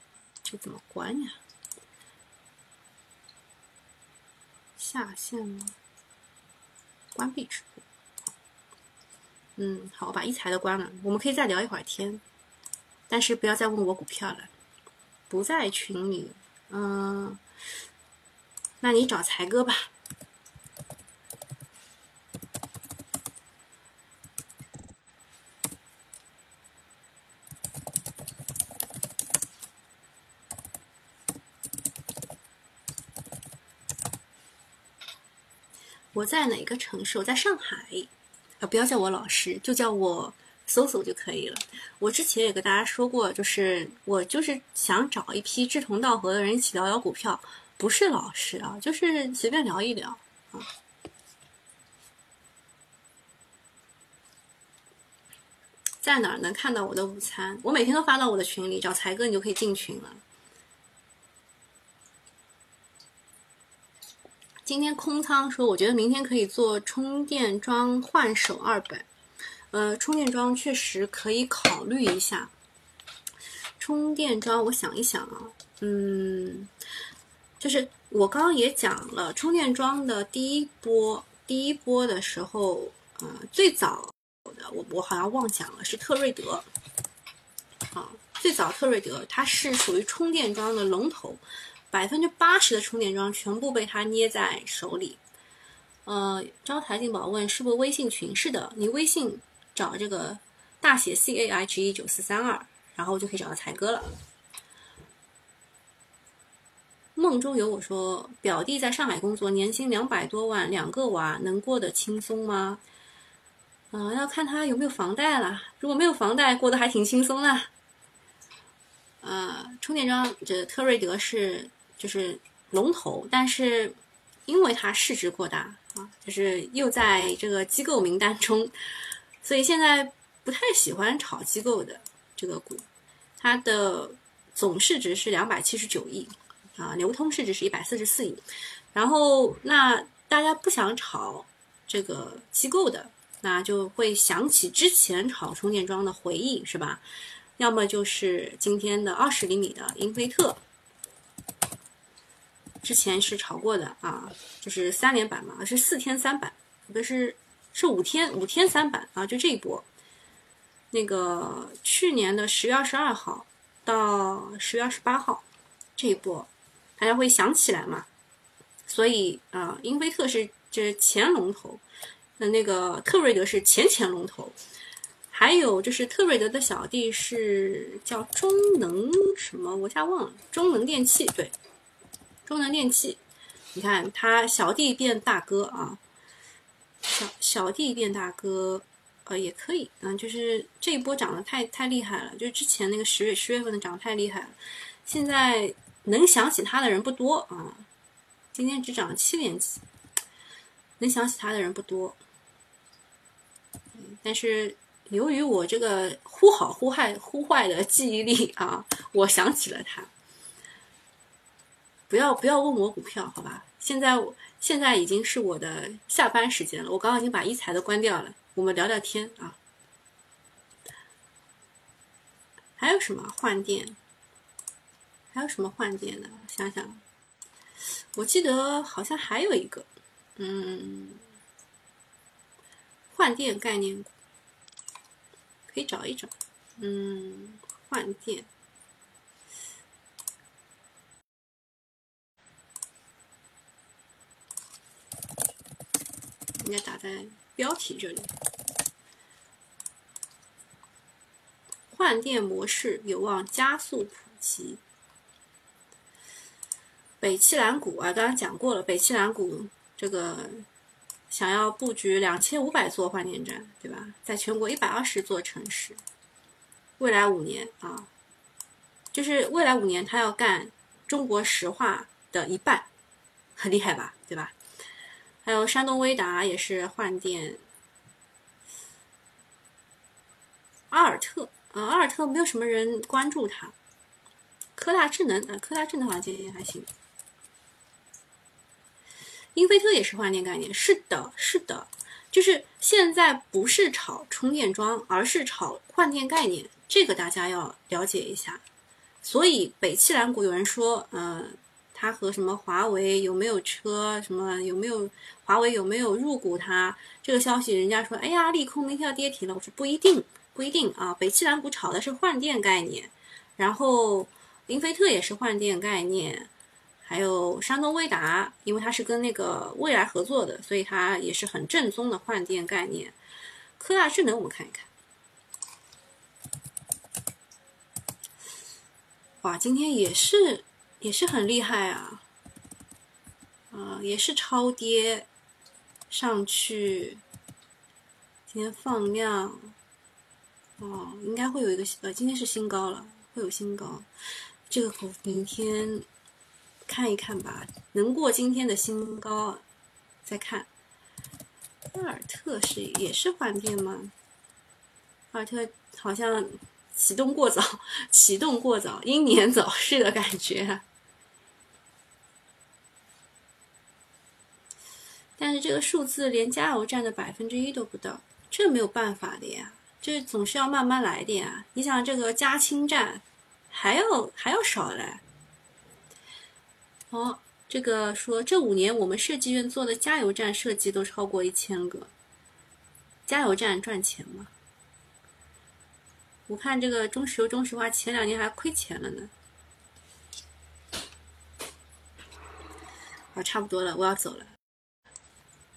Speaker 1: 这怎么关呀？下线吗？关闭直播。嗯，好，我把一财的关了。我们可以再聊一会儿天，但是不要再问我股票了。不在群里，嗯，那你找才哥吧。我在哪个城市？我在上海。啊，不要叫我老师，就叫我搜搜就可以了。我之前也跟大家说过，就是我就是想找一批志同道合的人一起聊聊股票，不是老师啊，就是随便聊一聊啊。在哪儿能看到我的午餐？我每天都发到我的群里，找才哥你就可以进群了。今天空仓说，我觉得明天可以做充电桩换手二本。呃，充电桩确实可以考虑一下。充电桩，我想一想啊，嗯，就是我刚刚也讲了，充电桩的第一波，第一波的时候，呃，最早的我我好像忘讲了，是特瑞德。啊，最早特瑞德它是属于充电桩的龙头。百分之八十的充电桩全部被他捏在手里。呃，招财进宝问是不是微信群？是的，你微信找这个大写 C A I G E 九四三二，然后就可以找到财哥了。梦中有我说，表弟在上海工作，年薪两百多万，两个娃，能过得轻松吗？啊，要看他有没有房贷了。如果没有房贷，过得还挺轻松的。呃，充电桩这特瑞德是。就是龙头，但是因为它市值过大啊，就是又在这个机构名单中，所以现在不太喜欢炒机构的这个股。它的总市值是两百七十九亿啊，流通市值是一百四十四亿。然后那大家不想炒这个机构的，那就会想起之前炒充电桩的回忆，是吧？要么就是今天的二十厘米的英菲特。之前是炒过的啊，就是三连板嘛，是四天三板，不是是五天五天三板啊，就这一波。那个去年的十月二十二号到十月二十八号这一波，大家会想起来嘛？所以啊，英菲特是这前龙头，那那个特瑞德是前前龙头，还有就是特瑞德的小弟是叫中能什么，我一下忘了，中能电器对。中能电器，你看他小弟变大哥啊，小小弟变大哥，呃也可以，嗯，就是这一波涨得太太厉害了，就是之前那个十月十月份的涨得太厉害了，现在能想起他的人不多啊，今天只涨了七点几，能想起他的人不多，但是由于我这个忽好忽坏忽坏的记忆力啊，我想起了他。不要不要问我股票，好吧？现在现在已经是我的下班时间了，我刚刚已经把一财的关掉了。我们聊聊天啊。还有什么换电？还有什么换电的？想想，我记得好像还有一个，嗯，换电概念股，可以找一找。嗯，换电。应该打在标题这里。换电模式有望加速普及。北汽蓝谷啊，刚刚讲过了，北汽蓝谷这个想要布局两千五百座换电站，对吧？在全国一百二十座城市，未来五年啊，就是未来五年他要干中国石化的一半，很厉害吧？对吧？还有山东威达也是换电，阿尔特啊，阿尔特没有什么人关注它。科大智能啊，科大智能好像今天还行。英菲特也是换电概念，是的，是的，就是现在不是炒充电桩，而是炒换电概念，这个大家要了解一下。所以北汽蓝谷有人说，嗯。他和什么华为有没有车？什么有没有华为有没有入股？它这个消息，人家说，哎呀，利空，明天要跌停了。我说不一定，不一定啊。北汽蓝谷炒的是换电概念，然后英菲特也是换电概念，还有山东威达，因为它是跟那个蔚来合作的，所以它也是很正宗的换电概念。科大智能，我们看一看。哇，今天也是。也是很厉害啊，啊，也是超跌，上去，今天放量，哦，应该会有一个呃，今天是新高了，会有新高，这个口明天看一看吧，能过今天的新高再看。阿尔特是也是换电吗？阿尔特好像启动过早，启动过早，英年早逝的感觉。但是这个数字连加油站的百分之一都不到，这没有办法的呀，这总是要慢慢来的呀。你想这个加氢站还要还要少嘞。哦，这个说这五年我们设计院做的加油站设计都超过一千个，加油站赚钱吗？我看这个中石油、中石化前两年还亏钱了呢。啊，差不多了，我要走了。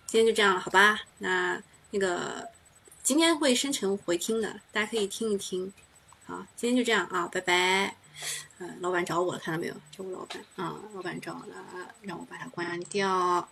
Speaker 1: 今天就这样了，好吧？那那个今天会生成回听的，大家可以听一听。好，今天就这样啊，拜拜。嗯，老板找我了，看到没有？这我老板啊，老板找了，让我把它关掉。